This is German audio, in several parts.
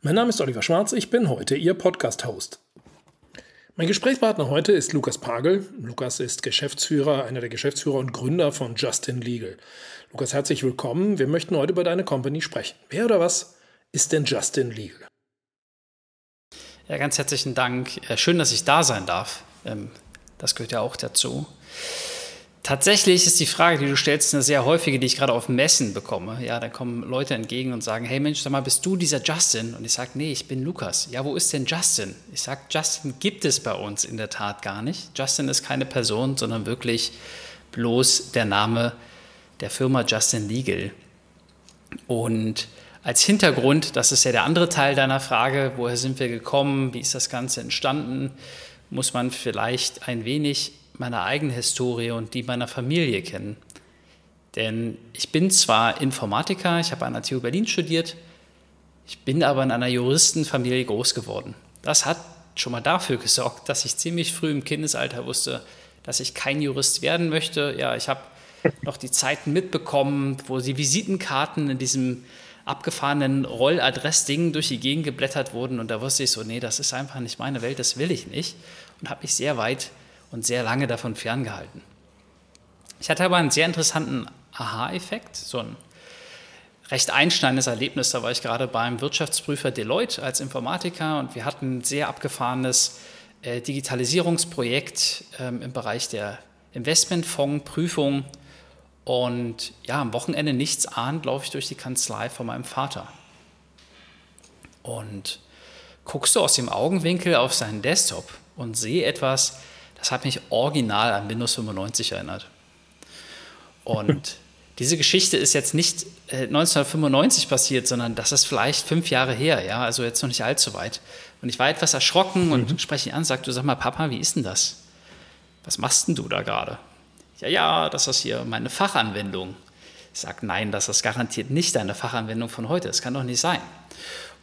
Mein Name ist Oliver Schwarz, ich bin heute Ihr Podcast-Host. Mein Gesprächspartner heute ist Lukas Pagel. Lukas ist Geschäftsführer, einer der Geschäftsführer und Gründer von Justin Legal. Lukas, herzlich willkommen. Wir möchten heute über deine Company sprechen. Wer oder was ist denn Justin Legal? Ja, ganz herzlichen Dank. Äh, schön, dass ich da sein darf. Ähm, das gehört ja auch dazu. Tatsächlich ist die Frage, die du stellst, eine sehr häufige, die ich gerade auf Messen bekomme. Ja, da kommen Leute entgegen und sagen, hey Mensch, sag mal, bist du dieser Justin? Und ich sage, nee, ich bin Lukas. Ja, wo ist denn Justin? Ich sage, Justin gibt es bei uns in der Tat gar nicht. Justin ist keine Person, sondern wirklich bloß der Name der Firma Justin Legal. Und als Hintergrund, das ist ja der andere Teil deiner Frage, woher sind wir gekommen, wie ist das Ganze entstanden, muss man vielleicht ein wenig meine eigene Historie und die meiner Familie kennen. Denn ich bin zwar Informatiker, ich habe an der TU Berlin studiert, ich bin aber in einer Juristenfamilie groß geworden. Das hat schon mal dafür gesorgt, dass ich ziemlich früh im Kindesalter wusste, dass ich kein Jurist werden möchte. Ja, ich habe noch die Zeiten mitbekommen, wo die Visitenkarten in diesem abgefahrenen Rolladressding durch die Gegend geblättert wurden und da wusste ich so, nee, das ist einfach nicht meine Welt, das will ich nicht und habe mich sehr weit und sehr lange davon ferngehalten. Ich hatte aber einen sehr interessanten Aha-Effekt, so ein recht einschneidendes Erlebnis. Da war ich gerade beim Wirtschaftsprüfer Deloitte als Informatiker und wir hatten ein sehr abgefahrenes äh, Digitalisierungsprojekt ähm, im Bereich der Investmentfondsprüfung. Und ja, am Wochenende nichts ahnt, laufe ich durch die Kanzlei von meinem Vater. Und guckst du aus dem Augenwinkel auf seinen Desktop und sehe etwas, das hat mich original an Windows 95 erinnert. Und diese Geschichte ist jetzt nicht 1995 äh, passiert, sondern das ist vielleicht fünf Jahre her, ja, also jetzt noch nicht allzu weit. Und ich war etwas erschrocken und mhm. spreche ihn an, du, sag mal, Papa, wie ist denn das? Was machst denn du da gerade? Ja, ja, das ist hier meine Fachanwendung. Ich sage, nein, das ist garantiert nicht deine Fachanwendung von heute. Das kann doch nicht sein.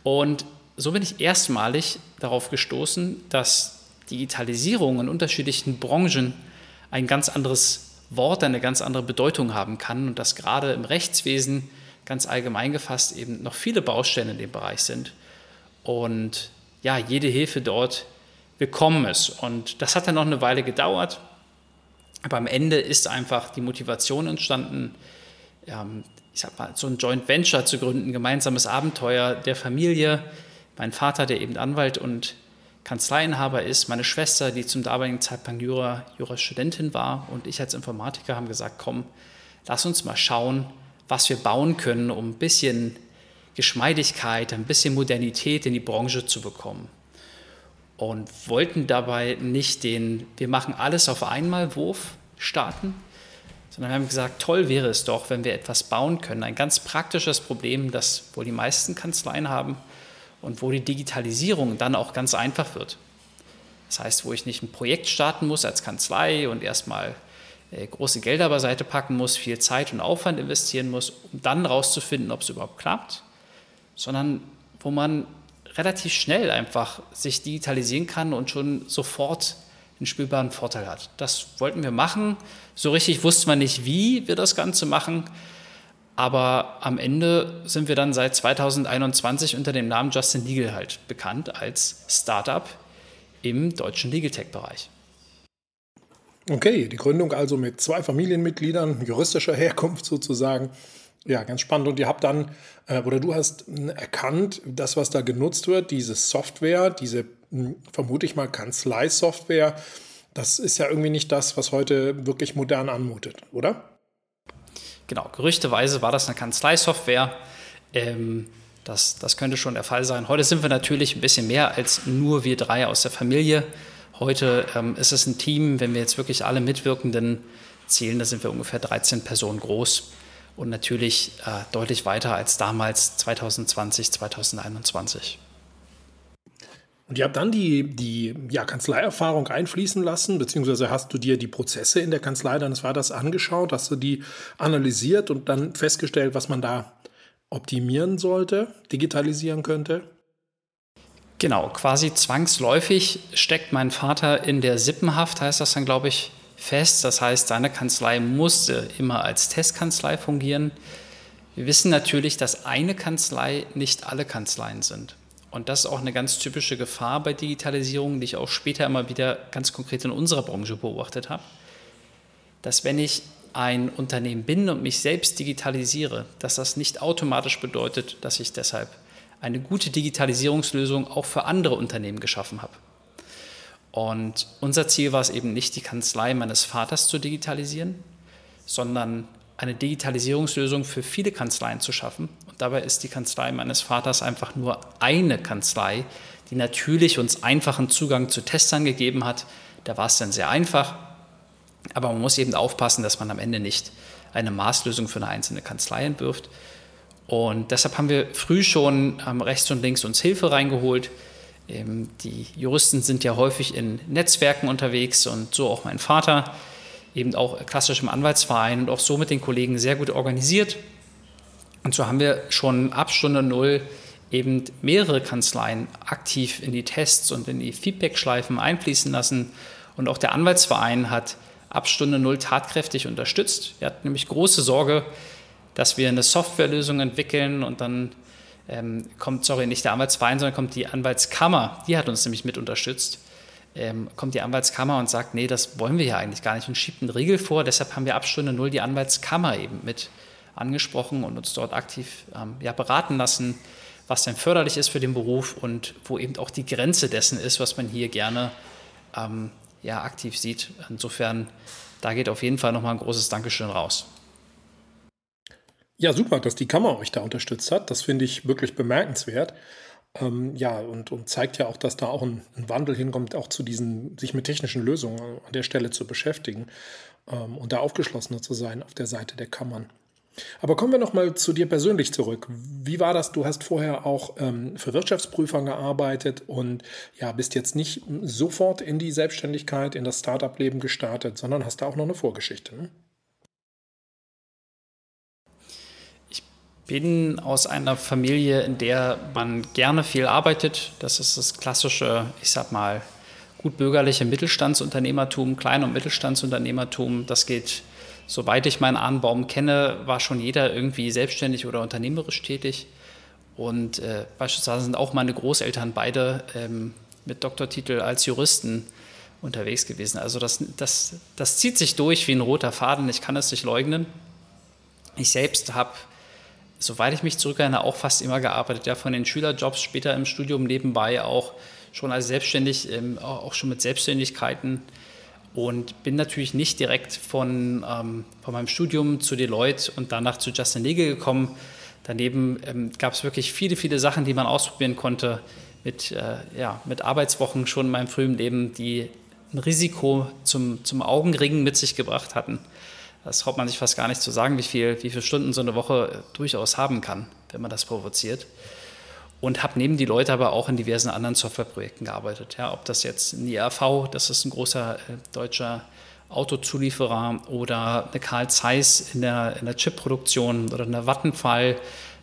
Und so bin ich erstmalig darauf gestoßen, dass Digitalisierung in unterschiedlichen Branchen ein ganz anderes Wort, eine ganz andere Bedeutung haben kann und dass gerade im Rechtswesen ganz allgemein gefasst eben noch viele Baustellen in dem Bereich sind und ja, jede Hilfe dort willkommen ist. Und das hat dann noch eine Weile gedauert, aber am Ende ist einfach die Motivation entstanden, ich sag mal, so ein Joint Venture zu gründen, gemeinsames Abenteuer der Familie. Mein Vater, der eben Anwalt und Kanzleiinhaber ist, meine Schwester, die zum damaligen Zeitpunkt Jura, Jurastudentin war und ich als Informatiker haben gesagt, komm, lass uns mal schauen, was wir bauen können, um ein bisschen Geschmeidigkeit, ein bisschen Modernität in die Branche zu bekommen. Und wollten dabei nicht den Wir machen alles auf einmal Wurf starten, sondern wir haben gesagt, toll wäre es doch, wenn wir etwas bauen können. Ein ganz praktisches Problem, das wohl die meisten Kanzleien haben, und wo die Digitalisierung dann auch ganz einfach wird. Das heißt, wo ich nicht ein Projekt starten muss als Kanzlei und erstmal äh, große Gelder beiseite packen muss, viel Zeit und Aufwand investieren muss, um dann herauszufinden, ob es überhaupt klappt, sondern wo man relativ schnell einfach sich digitalisieren kann und schon sofort einen spürbaren Vorteil hat. Das wollten wir machen. So richtig wusste man nicht, wie wir das Ganze machen. Aber am Ende sind wir dann seit 2021 unter dem Namen Justin Legal halt bekannt als Startup im deutschen Legal Tech-Bereich. Okay, die Gründung also mit zwei Familienmitgliedern juristischer Herkunft sozusagen. Ja, ganz spannend. Und ihr habt dann, äh, oder du hast erkannt, das, was da genutzt wird, diese Software, diese, vermute ich mal, Kanzlei-Software, das ist ja irgendwie nicht das, was heute wirklich modern anmutet, oder? Genau, gerüchteweise war das eine Kanzleisoftware. Ähm, das, das könnte schon der Fall sein. Heute sind wir natürlich ein bisschen mehr als nur wir drei aus der Familie. Heute ähm, ist es ein Team, wenn wir jetzt wirklich alle Mitwirkenden zählen, da sind wir ungefähr 13 Personen groß und natürlich äh, deutlich weiter als damals 2020, 2021. Und ihr habt dann die, die ja, Kanzleierfahrung einfließen lassen, beziehungsweise hast du dir die Prozesse in der Kanzlei deines Vaters angeschaut, hast du die analysiert und dann festgestellt, was man da optimieren sollte, digitalisieren könnte? Genau, quasi zwangsläufig steckt mein Vater in der Sippenhaft, heißt das dann, glaube ich, fest. Das heißt, seine Kanzlei musste immer als Testkanzlei fungieren. Wir wissen natürlich, dass eine Kanzlei nicht alle Kanzleien sind. Und das ist auch eine ganz typische Gefahr bei Digitalisierung, die ich auch später immer wieder ganz konkret in unserer Branche beobachtet habe, dass wenn ich ein Unternehmen bin und mich selbst digitalisiere, dass das nicht automatisch bedeutet, dass ich deshalb eine gute Digitalisierungslösung auch für andere Unternehmen geschaffen habe. Und unser Ziel war es eben nicht, die Kanzlei meines Vaters zu digitalisieren, sondern eine Digitalisierungslösung für viele Kanzleien zu schaffen. Und dabei ist die Kanzlei meines Vaters einfach nur eine Kanzlei, die natürlich uns einfachen Zugang zu Testern gegeben hat. Da war es dann sehr einfach. Aber man muss eben aufpassen, dass man am Ende nicht eine Maßlösung für eine einzelne Kanzlei entwirft. Und deshalb haben wir früh schon ähm, rechts und links uns Hilfe reingeholt. Ähm, die Juristen sind ja häufig in Netzwerken unterwegs und so auch mein Vater, eben auch klassisch im Anwaltsverein und auch so mit den Kollegen sehr gut organisiert. Und so haben wir schon ab Stunde Null eben mehrere Kanzleien aktiv in die Tests und in die Feedback-Schleifen einfließen lassen. Und auch der Anwaltsverein hat ab Stunde Null tatkräftig unterstützt. Er hat nämlich große Sorge, dass wir eine Softwarelösung entwickeln und dann ähm, kommt, sorry, nicht der Anwaltsverein, sondern kommt die Anwaltskammer, die hat uns nämlich mit unterstützt, ähm, kommt die Anwaltskammer und sagt, nee, das wollen wir ja eigentlich gar nicht und schiebt einen Riegel vor. Deshalb haben wir ab Stunde Null die Anwaltskammer eben mit angesprochen und uns dort aktiv ähm, ja, beraten lassen, was denn förderlich ist für den Beruf und wo eben auch die Grenze dessen ist, was man hier gerne ähm, ja, aktiv sieht. Insofern, da geht auf jeden Fall nochmal ein großes Dankeschön raus. Ja, super, dass die Kammer euch da unterstützt hat. Das finde ich wirklich bemerkenswert. Ähm, ja, und, und zeigt ja auch, dass da auch ein, ein, Wandel hinkommt, auch zu diesen, sich mit technischen Lösungen an der Stelle zu beschäftigen ähm, und da aufgeschlossener zu sein auf der Seite der Kammern. Aber kommen wir nochmal zu dir persönlich zurück. Wie war das? Du hast vorher auch ähm, für Wirtschaftsprüfer gearbeitet und ja, bist jetzt nicht sofort in die Selbstständigkeit, in das Startup-Leben gestartet, sondern hast da auch noch eine Vorgeschichte. Ne? Bin aus einer Familie, in der man gerne viel arbeitet. Das ist das klassische, ich sag mal, gut bürgerliche Mittelstandsunternehmertum, Klein- und Mittelstandsunternehmertum. Das geht, soweit ich meinen Ahnenbaum kenne, war schon jeder irgendwie selbstständig oder unternehmerisch tätig. Und äh, beispielsweise sind auch meine Großeltern beide ähm, mit Doktortitel als Juristen unterwegs gewesen. Also das, das, das zieht sich durch wie ein roter Faden, ich kann es nicht leugnen. Ich selbst habe soweit ich mich zurückerinnere, auch fast immer gearbeitet. Ja, von den Schülerjobs später im Studium nebenbei auch schon als selbstständig, ähm, auch schon mit Selbstständigkeiten und bin natürlich nicht direkt von, ähm, von meinem Studium zu Deloitte und danach zu Justin Legal gekommen. Daneben ähm, gab es wirklich viele, viele Sachen, die man ausprobieren konnte mit, äh, ja, mit Arbeitswochen schon in meinem frühen Leben, die ein Risiko zum, zum Augenringen mit sich gebracht hatten. Das traut man sich fast gar nicht zu sagen, wie, viel, wie viele Stunden so eine Woche durchaus haben kann, wenn man das provoziert. Und habe neben die Leute aber auch in diversen anderen Softwareprojekten gearbeitet. Ja, ob das jetzt ein IAV, das ist ein großer äh, deutscher Autozulieferer, oder eine Karl Zeiss in der, in der Chipproduktion oder eine Vattenfall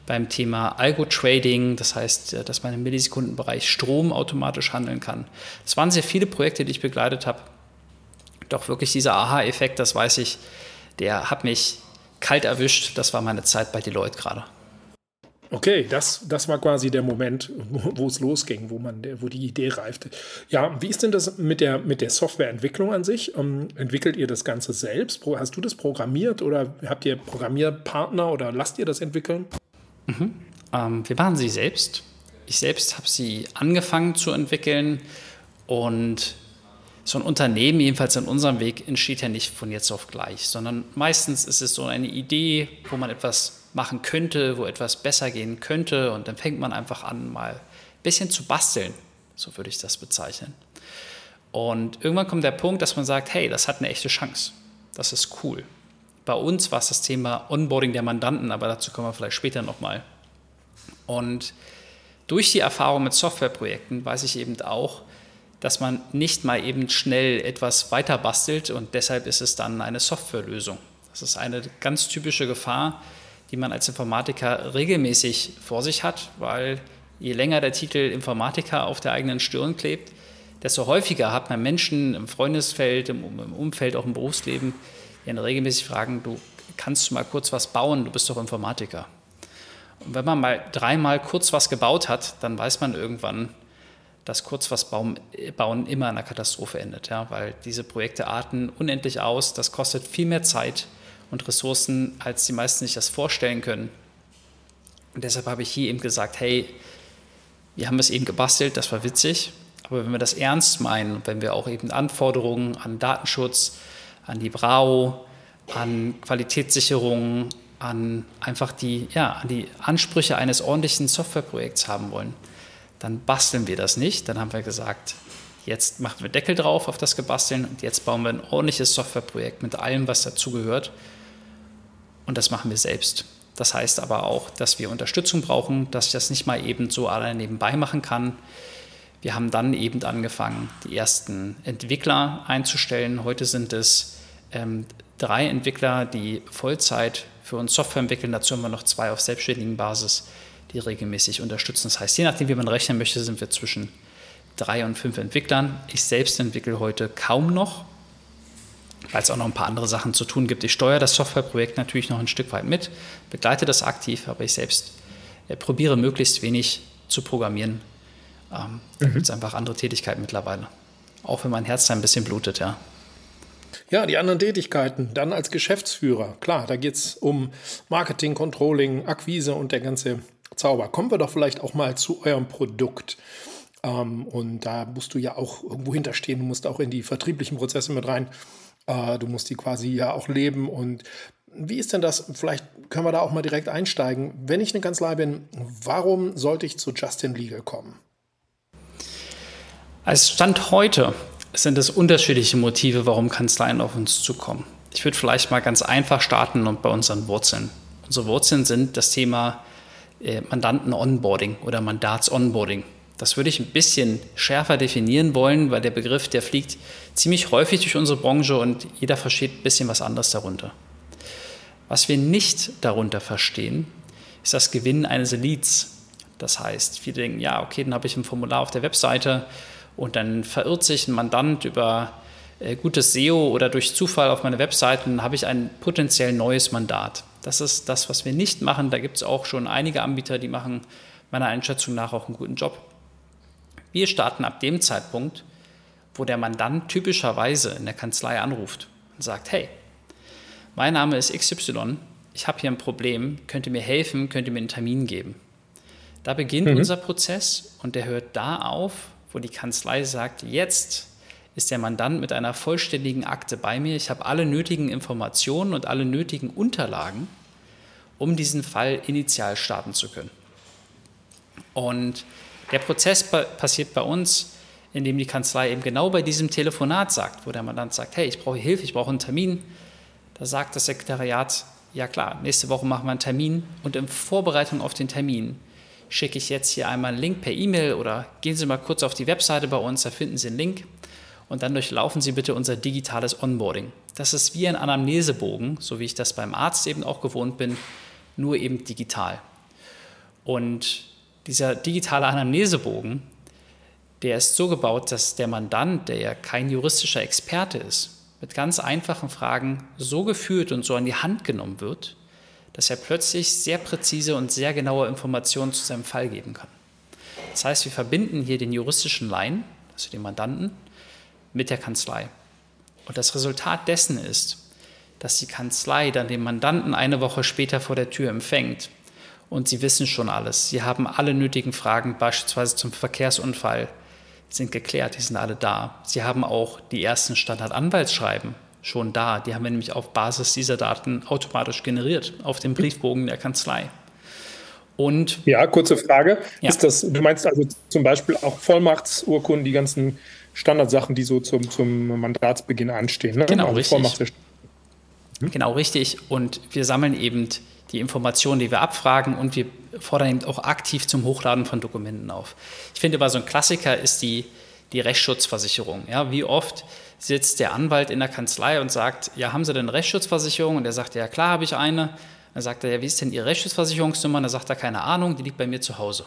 beim Thema Algo-Trading, das heißt, äh, dass man im Millisekundenbereich Strom automatisch handeln kann. Es waren sehr viele Projekte, die ich begleitet habe. Doch wirklich dieser Aha-Effekt, das weiß ich, der hat mich kalt erwischt. Das war meine Zeit bei Deloitte gerade. Okay, das, das war quasi der Moment, wo, es losging, wo, man, wo die Idee reifte. Ja, wie ist denn das mit der, mit der Softwareentwicklung an sich? Ähm, entwickelt ihr das Ganze selbst? Hast du das programmiert oder habt ihr Programmierpartner oder lasst ihr das entwickeln? Mhm. Ähm, wir machen sie selbst. Ich selbst habe sie angefangen zu entwickeln und so ein Unternehmen, jedenfalls in unserem Weg, entsteht ja nicht von jetzt auf gleich, sondern meistens ist es so eine Idee, wo man etwas machen könnte, wo etwas besser gehen könnte und dann fängt man einfach an, mal ein bisschen zu basteln, so würde ich das bezeichnen. Und irgendwann kommt der Punkt, dass man sagt, hey, das hat eine echte Chance, das ist cool. Bei uns war es das Thema Onboarding der Mandanten, aber dazu kommen wir vielleicht später nochmal. Und durch die Erfahrung mit Softwareprojekten weiß ich eben auch, dass man nicht mal eben schnell etwas weiter bastelt und deshalb ist es dann eine Softwarelösung. Das ist eine ganz typische Gefahr, die man als Informatiker regelmäßig vor sich hat, weil je länger der Titel Informatiker auf der eigenen Stirn klebt, desto häufiger hat man Menschen im Freundesfeld, im, Umfeld, auch im Berufsleben, die regelmäßig fragen, du kannst du mal kurz was bauen, du bist doch Informatiker. Und wenn man mal dreimal kurz was gebaut hat, dann weiß man irgendwann, dass kurz was bauen, bauen immer in einer Katastrophe endet, ja, weil diese Projekte arten unendlich aus, das kostet viel mehr Zeit und Ressourcen, als die meisten sich das vorstellen können. Und deshalb habe ich hier eben gesagt, hey, wir haben es eben gebastelt, das war witzig, aber wenn wir das ernst meinen, wenn wir auch eben Anforderungen an Datenschutz, an die Brau, an Qualitätssicherung, an einfach die, ja, an die Ansprüche eines ordentlichen Softwareprojekts haben wollen, dann basteln wir das nicht. Dann haben wir gesagt, jetzt machen wir Deckel drauf auf das Gebasteln und jetzt bauen wir ein ordentliches Softwareprojekt mit allem, was dazugehört. Und das machen wir selbst. Das heißt aber auch, dass wir Unterstützung brauchen, dass ich das nicht mal eben so allein nebenbei machen kann. Wir haben dann eben angefangen, die ersten Entwickler einzustellen. Heute sind es ähm, drei Entwickler, die Vollzeit für uns Software entwickeln. Dazu haben wir noch zwei auf selbstständigen Basis, die regelmäßig unterstützen. Das heißt, je nachdem, wie man rechnen möchte, sind wir zwischen drei und fünf Entwicklern. Ich selbst entwickle heute kaum noch, weil es auch noch ein paar andere Sachen zu tun gibt. Ich steuere das Softwareprojekt natürlich noch ein Stück weit mit, begleite das aktiv, aber ich selbst äh, probiere möglichst wenig zu programmieren. Ähm, da mhm. gibt es einfach andere Tätigkeiten mittlerweile. Auch wenn mein Herz da ein bisschen blutet, ja. Ja, die anderen Tätigkeiten. Dann als Geschäftsführer. Klar, da geht es um Marketing, Controlling, Akquise und der ganze Zauber. Kommen wir doch vielleicht auch mal zu eurem Produkt. Ähm, und da musst du ja auch irgendwo hinterstehen. Du musst auch in die vertrieblichen Prozesse mit rein. Äh, du musst die quasi ja auch leben. Und wie ist denn das? Vielleicht können wir da auch mal direkt einsteigen. Wenn ich eine Kanzlei bin, warum sollte ich zu Justin Legal kommen? Als Stand heute sind es unterschiedliche Motive, warum Kanzleien auf uns zukommen. Ich würde vielleicht mal ganz einfach starten und bei unseren Wurzeln. Unsere Wurzeln sind das Thema Mandanten-Onboarding oder Mandats-Onboarding. Das würde ich ein bisschen schärfer definieren wollen, weil der Begriff, der fliegt ziemlich häufig durch unsere Branche und jeder versteht ein bisschen was anderes darunter. Was wir nicht darunter verstehen, ist das Gewinnen eines Leads. Das heißt, viele denken, ja, okay, dann habe ich ein Formular auf der Webseite und dann verirrt sich ein Mandant über äh, gutes SEO oder durch Zufall auf meine Webseite dann habe ich ein potenziell neues Mandat. Das ist das, was wir nicht machen. Da gibt es auch schon einige Anbieter, die machen meiner Einschätzung nach auch einen guten Job. Wir starten ab dem Zeitpunkt, wo der Mandant typischerweise in der Kanzlei anruft und sagt, hey, mein Name ist XY, ich habe hier ein Problem, könnt ihr mir helfen, könnt ihr mir einen Termin geben. Da beginnt mhm. unser Prozess und der hört da auf, wo die Kanzlei sagt, jetzt ist der Mandant mit einer vollständigen Akte bei mir. Ich habe alle nötigen Informationen und alle nötigen Unterlagen, um diesen Fall initial starten zu können. Und der Prozess passiert bei uns, indem die Kanzlei eben genau bei diesem Telefonat sagt, wo der Mandant sagt, hey, ich brauche Hilfe, ich brauche einen Termin. Da sagt das Sekretariat, ja klar, nächste Woche machen wir einen Termin und in Vorbereitung auf den Termin schicke ich jetzt hier einmal einen Link per E-Mail oder gehen Sie mal kurz auf die Webseite bei uns, da finden Sie einen Link und dann durchlaufen Sie bitte unser digitales Onboarding. Das ist wie ein Anamnesebogen, so wie ich das beim Arzt eben auch gewohnt bin, nur eben digital. Und dieser digitale Anamnesebogen, der ist so gebaut, dass der Mandant, der ja kein juristischer Experte ist, mit ganz einfachen Fragen so geführt und so an die Hand genommen wird, dass er plötzlich sehr präzise und sehr genaue Informationen zu seinem Fall geben kann. Das heißt, wir verbinden hier den juristischen Laien, also den Mandanten, mit der Kanzlei. Und das Resultat dessen ist, dass die Kanzlei dann den Mandanten eine Woche später vor der Tür empfängt und sie wissen schon alles. Sie haben alle nötigen Fragen, beispielsweise zum Verkehrsunfall, sind geklärt, die sind alle da. Sie haben auch die ersten Standardanwaltsschreiben schon da. Die haben wir nämlich auf Basis dieser Daten automatisch generiert auf dem Briefbogen der Kanzlei. Und ja, kurze Frage. Ja. Ist das, du meinst also zum Beispiel auch Vollmachtsurkunden, die ganzen Standardsachen, die so zum, zum Mandatsbeginn anstehen? Ne? Genau, also richtig. Hm? Genau, richtig. Und wir sammeln eben die Informationen, die wir abfragen und wir fordern eben auch aktiv zum Hochladen von Dokumenten auf. Ich finde aber so ein Klassiker ist die, die Rechtsschutzversicherung. Ja, wie oft sitzt der Anwalt in der Kanzlei und sagt, ja, haben Sie denn eine Rechtsschutzversicherung? Und er sagt, ja, klar habe ich eine. Dann sagt er, ja, wie ist denn Ihre Rechtsschutzversicherungsnummer? Und dann sagt er, keine Ahnung, die liegt bei mir zu Hause.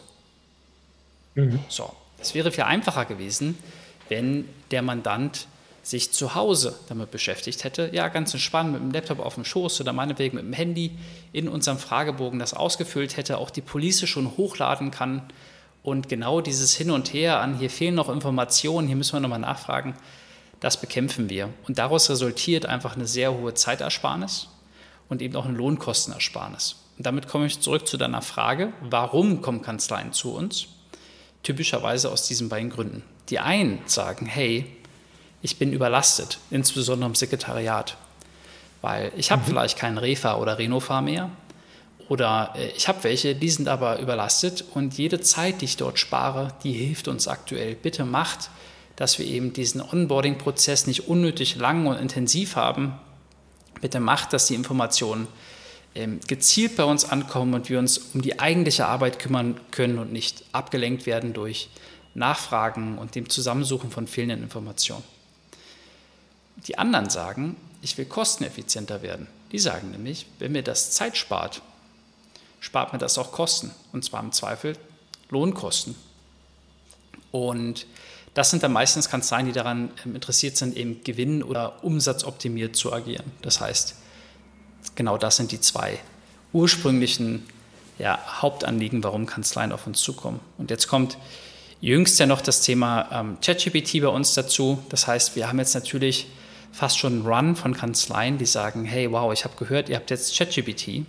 Mhm. So, es wäre viel einfacher gewesen, wenn der Mandant sich zu Hause damit beschäftigt hätte, ja, ganz entspannt mit dem Laptop auf dem Schoß oder meinetwegen mit dem Handy in unserem Fragebogen das ausgefüllt hätte, auch die Police schon hochladen kann und genau dieses Hin und Her an, hier fehlen noch Informationen, hier müssen wir nochmal nachfragen, das bekämpfen wir. Und daraus resultiert einfach eine sehr hohe Zeitersparnis und eben auch eine Lohnkostenersparnis. Und damit komme ich zurück zu deiner Frage, warum kommen Kanzleien zu uns? Typischerweise aus diesen beiden Gründen. Die einen sagen, hey, ich bin überlastet, insbesondere im Sekretariat, weil ich habe mhm. vielleicht keinen Refa oder Renofa mehr oder äh, ich habe welche, die sind aber überlastet und jede Zeit, die ich dort spare, die hilft uns aktuell. Bitte macht, dass wir eben diesen Onboarding-Prozess nicht unnötig lang und intensiv haben. Bitte macht, dass die Informationen ähm, gezielt bei uns ankommen und wir uns um die eigentliche Arbeit kümmern können und nicht abgelenkt werden durch Nachfragen und dem Zusammensuchen von fehlenden Informationen. Die anderen sagen, ich will kosteneffizienter werden. Die sagen nämlich, wenn mir das Zeit spart, spart mir das auch Kosten. Und zwar im Zweifel Lohnkosten. Und das sind dann meistens Kanzleien, die daran ähm, interessiert sind, eben gewinn- oder umsatzoptimiert zu agieren. Das heißt, genau das sind die zwei ursprünglichen ja, Hauptanliegen, warum Kanzleien auf uns zukommen. Und jetzt kommt jüngst ja noch das Thema ähm, ChatGPT bei uns dazu. Das heißt, wir haben jetzt natürlich fast schon einen Run von Kanzleien, die sagen, hey, wow, ich habe gehört, ihr habt jetzt ChatGPT.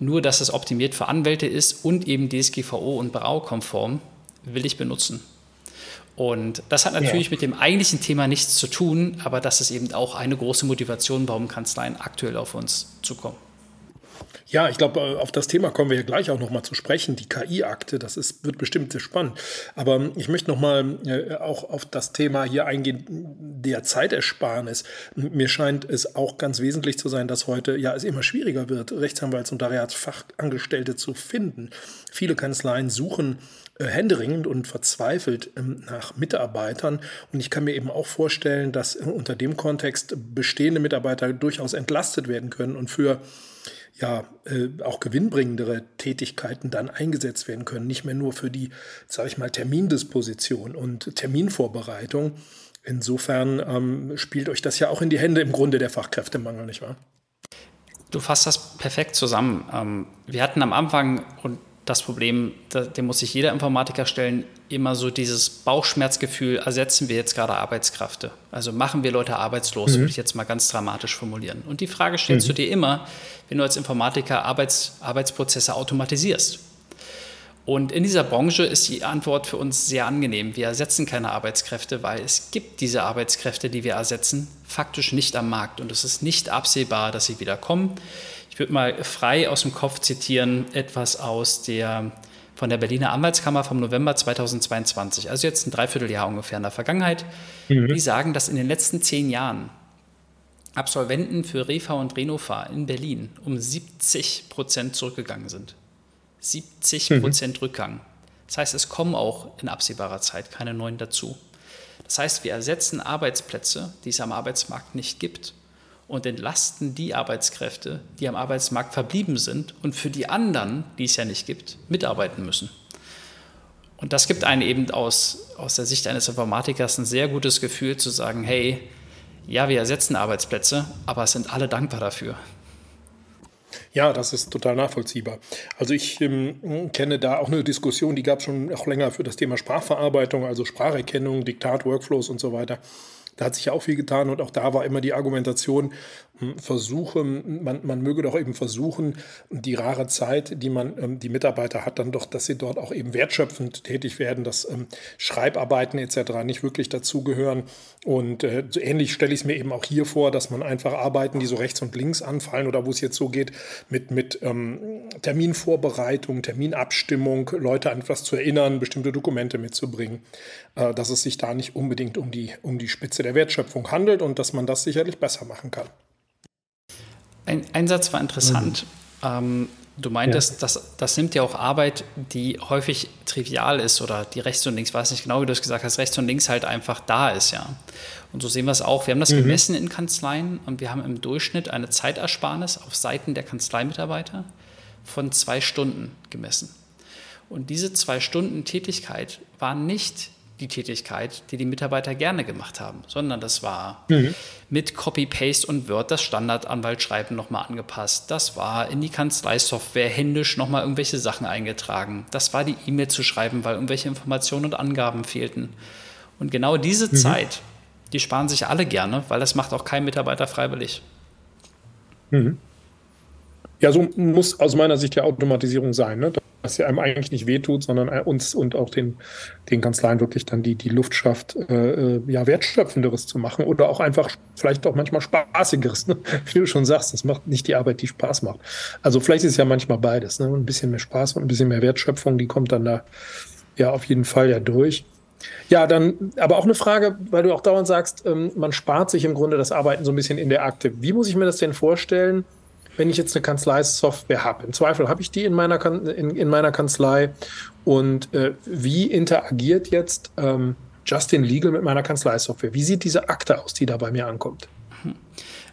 Nur, dass es optimiert für Anwälte ist und eben DSGVO und Braukonform, will ich benutzen. Und das hat natürlich ja. mit dem eigentlichen Thema nichts zu tun, aber das ist eben auch eine große Motivation, warum Kanzleien aktuell auf uns zukommen. Ja, ich glaube, äh, auf das Thema kommen wir ja gleich auch nochmal zu sprechen, die KI-Akte, das ist, wird bestimmt sehr spannend. Aber ich möchte nochmal äh, auch auf das Thema hier eingehen, der Zeitersparnis. Mir scheint es auch ganz wesentlich zu sein, dass heute ja es immer schwieriger wird, Rechtsanwalts- und Notariatsfachangestellte zu finden. Viele Kanzleien suchen äh, händeringend und verzweifelt ähm, nach Mitarbeitern. Und ich kann mir eben auch vorstellen, dass unter dem Kontext bestehende Mitarbeiter durchaus entlastet werden können und für ja äh, auch gewinnbringendere Tätigkeiten dann eingesetzt werden können, nicht mehr nur für die, sage ich mal, Termindisposition und Terminvorbereitung. Insofern ähm, spielt euch das ja auch in die Hände im Grunde der Fachkräftemangel, nicht wahr? Du fasst das perfekt zusammen. Ähm, wir hatten am Anfang, und das Problem, dem muss sich jeder Informatiker stellen, immer so dieses Bauchschmerzgefühl, ersetzen wir jetzt gerade Arbeitskräfte? Also machen wir Leute arbeitslos, mhm. würde ich jetzt mal ganz dramatisch formulieren. Und die Frage stellst mhm. du dir immer, wenn du als Informatiker Arbeits, Arbeitsprozesse automatisierst. Und in dieser Branche ist die Antwort für uns sehr angenehm. Wir ersetzen keine Arbeitskräfte, weil es gibt diese Arbeitskräfte, die wir ersetzen, faktisch nicht am Markt. Und es ist nicht absehbar, dass sie wieder kommen. Ich würde mal frei aus dem Kopf zitieren, etwas aus der, von der Berliner Anwaltskammer vom November 2022, also jetzt ein Dreivierteljahr ungefähr in der Vergangenheit. Mhm. Die sagen, dass in den letzten zehn Jahren Absolventen für Refa und Renofa in Berlin um 70 Prozent zurückgegangen sind. 70 mhm. Prozent mhm. Rückgang. Das heißt, es kommen auch in absehbarer Zeit keine neuen dazu. Das heißt, wir ersetzen Arbeitsplätze, die es am Arbeitsmarkt nicht gibt und entlasten die Arbeitskräfte, die am Arbeitsmarkt verblieben sind und für die anderen, die es ja nicht gibt, mitarbeiten müssen. Und das gibt einen eben aus, aus der Sicht eines Informatikers ein sehr gutes Gefühl zu sagen, hey, ja, wir ersetzen Arbeitsplätze, aber es sind alle dankbar dafür. Ja, das ist total nachvollziehbar. Also ich ähm, kenne da auch eine Diskussion, die gab es schon auch länger für das Thema Sprachverarbeitung, also Spracherkennung, Diktat, Workflows und so weiter. Da hat sich ja auch viel getan und auch da war immer die Argumentation, hm, versuche, man, man möge doch eben versuchen, die rare Zeit, die man, ähm, die Mitarbeiter hat, dann doch, dass sie dort auch eben wertschöpfend tätig werden, dass ähm, Schreibarbeiten etc. nicht wirklich dazugehören. Und äh, so ähnlich stelle ich es mir eben auch hier vor, dass man einfach Arbeiten, die so rechts und links anfallen oder wo es jetzt so geht, mit, mit ähm, Terminvorbereitung, Terminabstimmung, Leute an etwas zu erinnern, bestimmte Dokumente mitzubringen, äh, dass es sich da nicht unbedingt um die, um die Spitze der Wertschöpfung handelt und dass man das sicherlich besser machen kann. Ein, ein Satz war interessant. Mhm. Ähm, du meintest, ja. das, das nimmt ja auch Arbeit, die häufig trivial ist oder die rechts und links, weiß nicht genau, wie du es gesagt hast, rechts und links halt einfach da ist, ja. Und so sehen wir es auch. Wir haben das mhm. gemessen in Kanzleien und wir haben im Durchschnitt eine Zeitersparnis auf Seiten der Kanzleimitarbeiter von zwei Stunden gemessen. Und diese zwei Stunden Tätigkeit war nicht die Tätigkeit, die die Mitarbeiter gerne gemacht haben, sondern das war mhm. mit Copy-Paste und Word das Standardanwaltschreiben nochmal angepasst. Das war in die Kanzleisoftware händisch nochmal irgendwelche Sachen eingetragen. Das war die E-Mail zu schreiben, weil irgendwelche Informationen und Angaben fehlten. Und genau diese mhm. Zeit, die sparen sich alle gerne, weil das macht auch kein Mitarbeiter freiwillig. Mhm. Ja, so muss aus meiner Sicht ja Automatisierung sein, ne? dass sie einem eigentlich nicht wehtut, sondern uns und auch den, den Kanzleien wirklich dann die, die Luft schafft, äh, äh, ja, wertschöpfenderes zu machen oder auch einfach vielleicht auch manchmal spaßigeres. Ne? Wie du schon sagst, das macht nicht die Arbeit, die Spaß macht. Also vielleicht ist es ja manchmal beides, ne? ein bisschen mehr Spaß und ein bisschen mehr Wertschöpfung, die kommt dann da ja auf jeden Fall ja durch. Ja, dann aber auch eine Frage, weil du auch dauernd sagst, ähm, man spart sich im Grunde das Arbeiten so ein bisschen in der Akte. Wie muss ich mir das denn vorstellen? Wenn ich jetzt eine Kanzleisoftware habe. Im Zweifel habe ich die in meiner, kan in, in meiner Kanzlei. Und äh, wie interagiert jetzt ähm, Justin Legal mit meiner Kanzleisoftware? Wie sieht diese Akte aus, die da bei mir ankommt?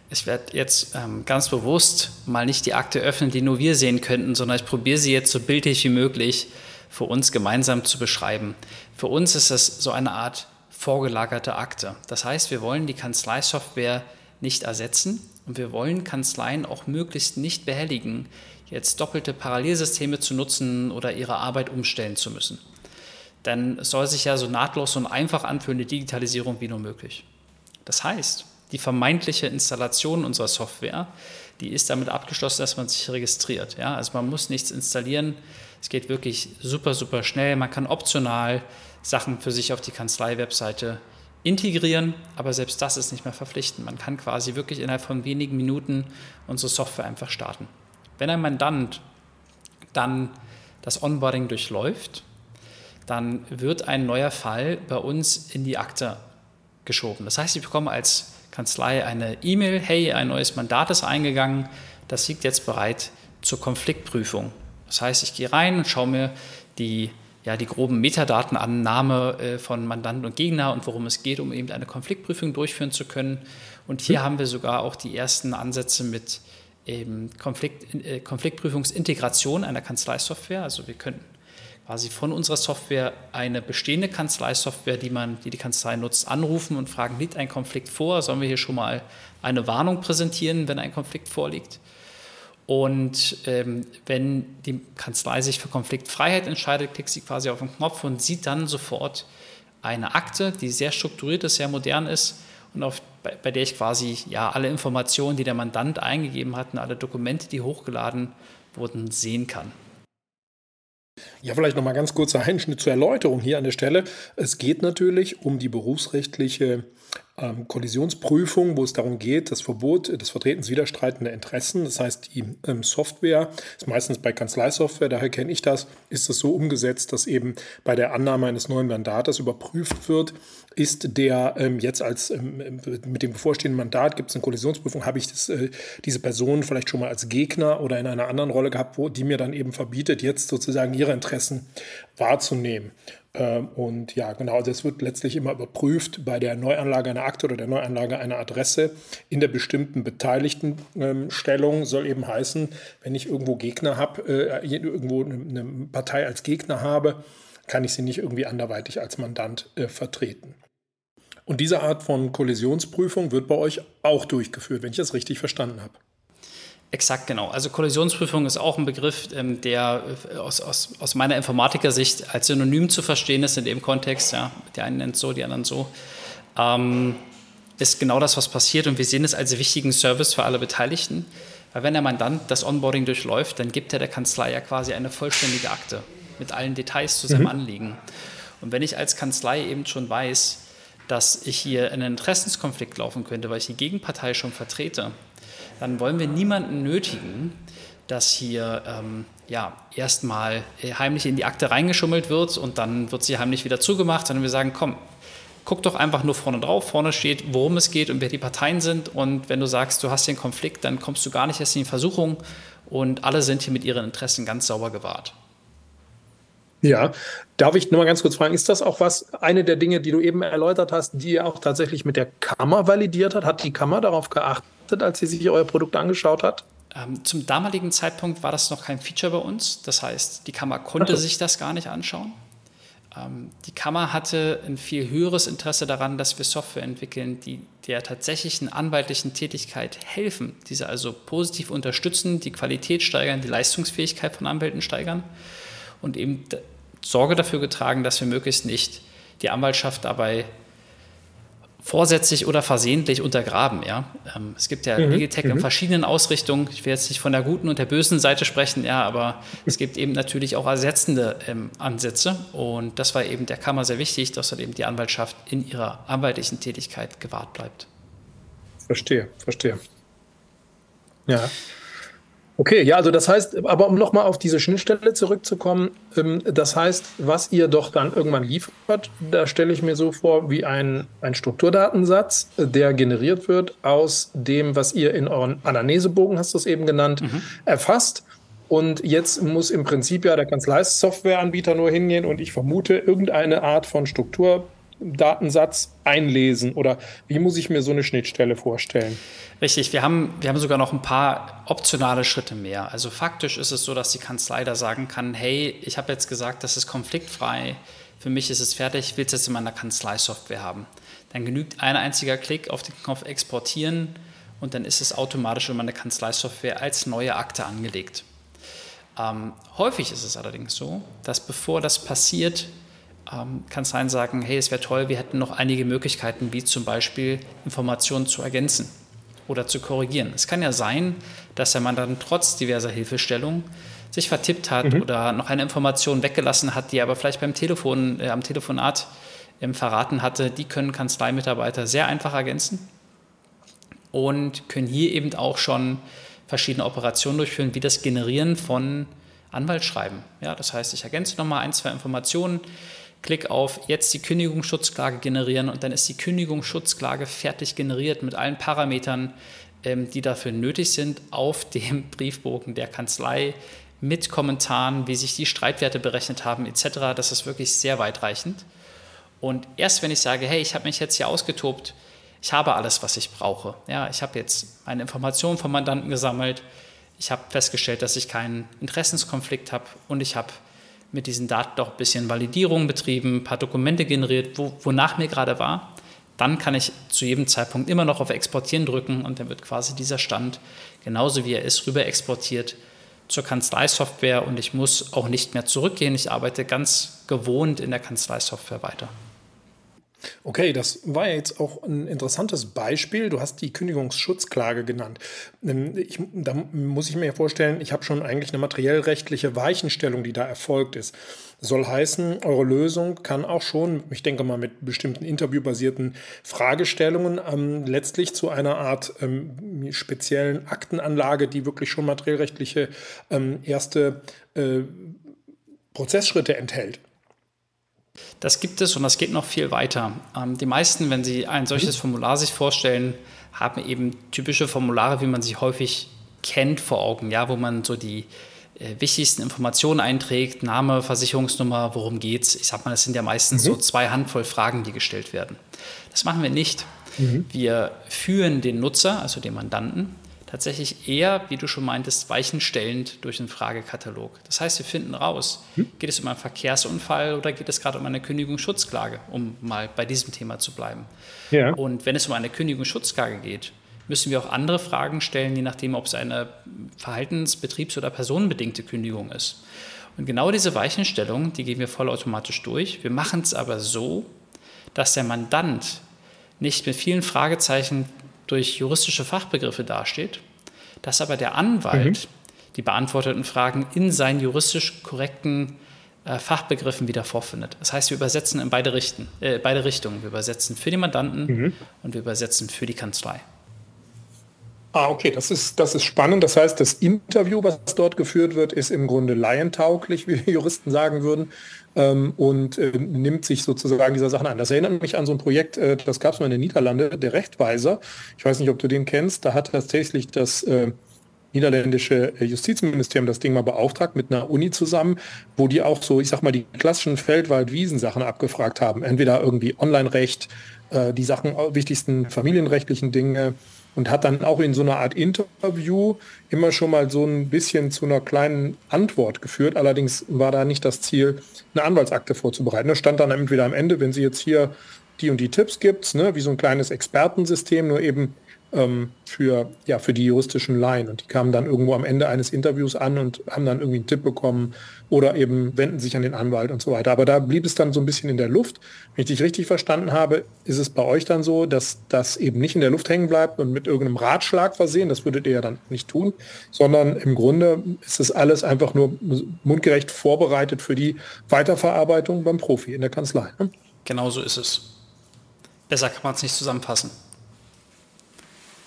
Ich werde jetzt ähm, ganz bewusst mal nicht die Akte öffnen, die nur wir sehen könnten, sondern ich probiere sie jetzt so bildlich wie möglich für uns gemeinsam zu beschreiben. Für uns ist das so eine Art vorgelagerte Akte. Das heißt, wir wollen die Kanzleisoftware nicht ersetzen, und wir wollen Kanzleien auch möglichst nicht behelligen, jetzt doppelte Parallelsysteme zu nutzen oder ihre Arbeit umstellen zu müssen. Denn es soll sich ja so nahtlos und einfach anfühlen, Digitalisierung wie nur möglich. Das heißt, die vermeintliche Installation unserer Software, die ist damit abgeschlossen, dass man sich registriert. Ja? Also man muss nichts installieren. Es geht wirklich super, super schnell. Man kann optional Sachen für sich auf die Kanzlei-Webseite integrieren, aber selbst das ist nicht mehr verpflichtend. Man kann quasi wirklich innerhalb von wenigen Minuten unsere Software einfach starten. Wenn ein Mandant dann das Onboarding durchläuft, dann wird ein neuer Fall bei uns in die Akte geschoben. Das heißt, ich bekomme als Kanzlei eine E-Mail, hey, ein neues Mandat ist eingegangen, das liegt jetzt bereit zur Konfliktprüfung. Das heißt, ich gehe rein und schaue mir die ja, die groben Metadaten an, Name äh, von Mandanten und Gegner und worum es geht, um eben eine Konfliktprüfung durchführen zu können. Und hier mhm. haben wir sogar auch die ersten Ansätze mit eben Konflikt, äh, Konfliktprüfungsintegration einer Kanzleisoftware. Also wir könnten quasi von unserer Software eine bestehende Kanzleisoftware, die man, die die Kanzlei nutzt, anrufen und fragen, liegt ein Konflikt vor? Sollen wir hier schon mal eine Warnung präsentieren, wenn ein Konflikt vorliegt? Und ähm, wenn die Kanzlei sich für Konfliktfreiheit entscheidet, klickt sie quasi auf den Knopf und sieht dann sofort eine Akte, die sehr strukturiert ist, sehr modern ist und auf, bei, bei, der ich quasi ja alle Informationen, die der Mandant eingegeben hat und alle Dokumente, die hochgeladen wurden, sehen kann. Ja, vielleicht noch mal ganz kurzer Einschnitt zur Erläuterung hier an der Stelle. Es geht natürlich um die berufsrechtliche ähm, Kollisionsprüfung, wo es darum geht, das Verbot des Vertretens widerstreitender Interessen. Das heißt, die ähm, Software ist meistens bei Kanzleisoftware, daher kenne ich das, ist es so umgesetzt, dass eben bei der Annahme eines neuen Mandates überprüft wird, ist der ähm, jetzt als ähm, mit dem bevorstehenden Mandat gibt es eine Kollisionsprüfung, habe ich das, äh, diese Person vielleicht schon mal als Gegner oder in einer anderen Rolle gehabt, wo die mir dann eben verbietet, jetzt sozusagen ihre Interessen wahrzunehmen. Ähm, und ja, genau, das wird letztlich immer überprüft bei der Neuanlage einer Akte oder der Neuanlage einer Adresse in der bestimmten beteiligten ähm, Stellung. Soll eben heißen, wenn ich irgendwo Gegner habe, äh, irgendwo eine Partei als Gegner habe, kann ich sie nicht irgendwie anderweitig als Mandant äh, vertreten. Und diese Art von Kollisionsprüfung wird bei euch auch durchgeführt, wenn ich das richtig verstanden habe. Exakt, genau. Also Kollisionsprüfung ist auch ein Begriff, ähm, der äh, aus, aus, aus meiner Informatikersicht als Synonym zu verstehen ist in dem Kontext. Ja. Die einen nennt es so, die anderen so. Ähm, ist genau das, was passiert und wir sehen es als wichtigen Service für alle Beteiligten. Weil wenn der Mandant das Onboarding durchläuft, dann gibt er der Kanzlei ja quasi eine vollständige Akte mit allen Details zu seinem mhm. Anliegen. Und wenn ich als Kanzlei eben schon weiß, dass ich hier einen Interessenskonflikt laufen könnte, weil ich die Gegenpartei schon vertrete, dann wollen wir niemanden nötigen, dass hier ähm, ja, erstmal äh, heimlich in die Akte reingeschummelt wird und dann wird sie heimlich wieder zugemacht, sondern wir sagen, komm, guck doch einfach nur vorne drauf. Vorne steht, worum es geht und wer die Parteien sind. Und wenn du sagst, du hast den Konflikt, dann kommst du gar nicht erst in die Versuchung und alle sind hier mit ihren Interessen ganz sauber gewahrt. Ja, darf ich nur mal ganz kurz fragen, ist das auch was, eine der Dinge, die du eben erläutert hast, die ihr auch tatsächlich mit der Kammer validiert hat? Hat die Kammer darauf geachtet, als sie sich euer Produkt angeschaut hat? Ähm, zum damaligen Zeitpunkt war das noch kein Feature bei uns. Das heißt, die Kammer konnte so. sich das gar nicht anschauen. Ähm, die Kammer hatte ein viel höheres Interesse daran, dass wir Software entwickeln, die der tatsächlichen anwaltlichen Tätigkeit helfen, diese also positiv unterstützen, die Qualität steigern, die Leistungsfähigkeit von Anwälten steigern und eben Sorge dafür getragen, dass wir möglichst nicht die Anwaltschaft dabei vorsätzlich oder versehentlich untergraben. Ja? Ähm, es gibt ja mhm. Legitech in mhm. verschiedenen Ausrichtungen. Ich will jetzt nicht von der guten und der bösen Seite sprechen, ja, aber es gibt eben natürlich auch ersetzende ähm, Ansätze. Und das war eben der Kammer sehr wichtig, dass dann eben die Anwaltschaft in ihrer anwaltlichen Tätigkeit gewahrt bleibt. Verstehe, verstehe. Ja. Okay, ja, also das heißt, aber um nochmal auf diese Schnittstelle zurückzukommen, ähm, das heißt, was ihr doch dann irgendwann liefert, da stelle ich mir so vor, wie ein, ein Strukturdatensatz, der generiert wird aus dem, was ihr in euren Anamnesebogen, hast du es eben genannt, mhm. erfasst. Und jetzt muss im Prinzip ja der Kanzleisoftwareanbieter nur hingehen und ich vermute, irgendeine Art von Struktur Datensatz einlesen oder wie muss ich mir so eine Schnittstelle vorstellen? Richtig, wir haben, wir haben sogar noch ein paar optionale Schritte mehr. Also faktisch ist es so, dass die Kanzlei da sagen kann, hey, ich habe jetzt gesagt, das ist konfliktfrei, für mich ist es fertig, will es jetzt in meiner Kanzleisoftware haben. Dann genügt ein einziger Klick auf den Knopf Exportieren und dann ist es automatisch in meine Kanzleisoftware als neue Akte angelegt. Ähm, häufig ist es allerdings so, dass bevor das passiert, ähm, Kanzleien sagen, hey, es wäre toll, wir hätten noch einige Möglichkeiten, wie zum Beispiel Informationen zu ergänzen oder zu korrigieren. Es kann ja sein, dass der Mandant trotz diverser Hilfestellung sich vertippt hat mhm. oder noch eine Information weggelassen hat, die er aber vielleicht beim Telefon, äh, am Telefonat ähm, verraten hatte. Die können Kanzleimitarbeiter sehr einfach ergänzen und können hier eben auch schon verschiedene Operationen durchführen, wie das Generieren von Anwaltsschreiben. Ja, das heißt, ich ergänze nochmal ein, zwei Informationen, Klick auf jetzt die Kündigungsschutzklage generieren und dann ist die Kündigungsschutzklage fertig generiert mit allen Parametern, ähm, die dafür nötig sind, auf dem Briefbogen der Kanzlei mit Kommentaren, wie sich die Streitwerte berechnet haben etc. Das ist wirklich sehr weitreichend. Und erst wenn ich sage, hey, ich habe mich jetzt hier ausgetobt, ich habe alles, was ich brauche. Ja, ich habe jetzt meine Informationen vom Mandanten gesammelt, ich habe festgestellt, dass ich keinen Interessenskonflikt habe und ich habe mit diesen Daten doch ein bisschen Validierung betrieben, ein paar Dokumente generiert, wo, wonach mir gerade war. Dann kann ich zu jedem Zeitpunkt immer noch auf Exportieren drücken und dann wird quasi dieser Stand, genauso wie er ist, rüber exportiert zur Kanzleisoftware und ich muss auch nicht mehr zurückgehen. Ich arbeite ganz gewohnt in der Kanzleisoftware weiter. Okay, das war ja jetzt auch ein interessantes Beispiel. Du hast die Kündigungsschutzklage genannt. Ähm, ich, da muss ich mir vorstellen, ich habe schon eigentlich eine materiellrechtliche Weichenstellung, die da erfolgt ist. Soll heißen, eure Lösung kann auch schon, ich denke mal mit bestimmten interviewbasierten Fragestellungen, ähm, letztlich zu einer Art ähm, speziellen Aktenanlage, die wirklich schon materiellrechtliche ähm, erste äh, Prozessschritte enthält. Das gibt es und das geht noch viel weiter. Ähm, die meisten, wenn sie ein solches mhm. Formular sich vorstellen, haben eben typische Formulare, wie man sie häufig kennt, vor Augen, ja, wo man so die äh, wichtigsten Informationen einträgt, Name, Versicherungsnummer, worum geht's. Ich sag mal, das sind ja meistens mhm. so zwei Handvoll Fragen, die gestellt werden. Das machen wir nicht. Mhm. Wir führen den Nutzer, also den Mandanten, tatsächlich eher, wie du schon meintest, weichenstellend durch den Fragekatalog. Das heißt, wir finden raus, hm? geht es um einen Verkehrsunfall oder geht es gerade um eine Kündigungsschutzklage, um mal bei diesem Thema zu bleiben. Ja. Und wenn es um eine Kündigungsschutzklage geht, müssen wir auch andere Fragen stellen, je nachdem, ob es eine verhaltens-, betriebs- oder personenbedingte Kündigung ist. Und genau diese Weichenstellung, die gehen wir vollautomatisch durch. Wir machen es aber so, dass der Mandant nicht mit vielen Fragezeichen durch juristische Fachbegriffe dasteht, dass aber der Anwalt mhm. die beantworteten Fragen in seinen juristisch korrekten äh, Fachbegriffen wieder vorfindet. Das heißt, wir übersetzen in beide, Richten, äh, beide Richtungen. Wir übersetzen für die Mandanten mhm. und wir übersetzen für die Kanzlei. Ah, okay, das ist, das ist spannend. Das heißt, das Interview, was dort geführt wird, ist im Grunde laientauglich, wie Juristen sagen würden, ähm, und äh, nimmt sich sozusagen dieser Sachen an. Das erinnert mich an so ein Projekt, äh, das gab es mal in den Niederlanden, der Rechtweiser. Ich weiß nicht, ob du den kennst. Da hat tatsächlich das äh, niederländische Justizministerium das Ding mal beauftragt mit einer Uni zusammen, wo die auch so, ich sag mal, die klassischen Feldwald-Wiesensachen abgefragt haben. Entweder irgendwie Online-Recht, äh, die Sachen, wichtigsten familienrechtlichen Dinge, und hat dann auch in so einer Art Interview immer schon mal so ein bisschen zu einer kleinen Antwort geführt. Allerdings war da nicht das Ziel, eine Anwaltsakte vorzubereiten. Da stand dann entweder am Ende, wenn sie jetzt hier die und die Tipps gibt, ne, wie so ein kleines Expertensystem, nur eben ähm, für, ja, für die juristischen Laien. Und die kamen dann irgendwo am Ende eines Interviews an und haben dann irgendwie einen Tipp bekommen oder eben wenden sich an den Anwalt und so weiter. Aber da blieb es dann so ein bisschen in der Luft. Wenn ich dich richtig verstanden habe, ist es bei euch dann so, dass das eben nicht in der Luft hängen bleibt und mit irgendeinem Ratschlag versehen, das würdet ihr ja dann nicht tun, sondern im Grunde ist es alles einfach nur mundgerecht vorbereitet für die Weiterverarbeitung beim Profi in der Kanzlei. Ne? Genau so ist es. Besser kann man es nicht zusammenfassen.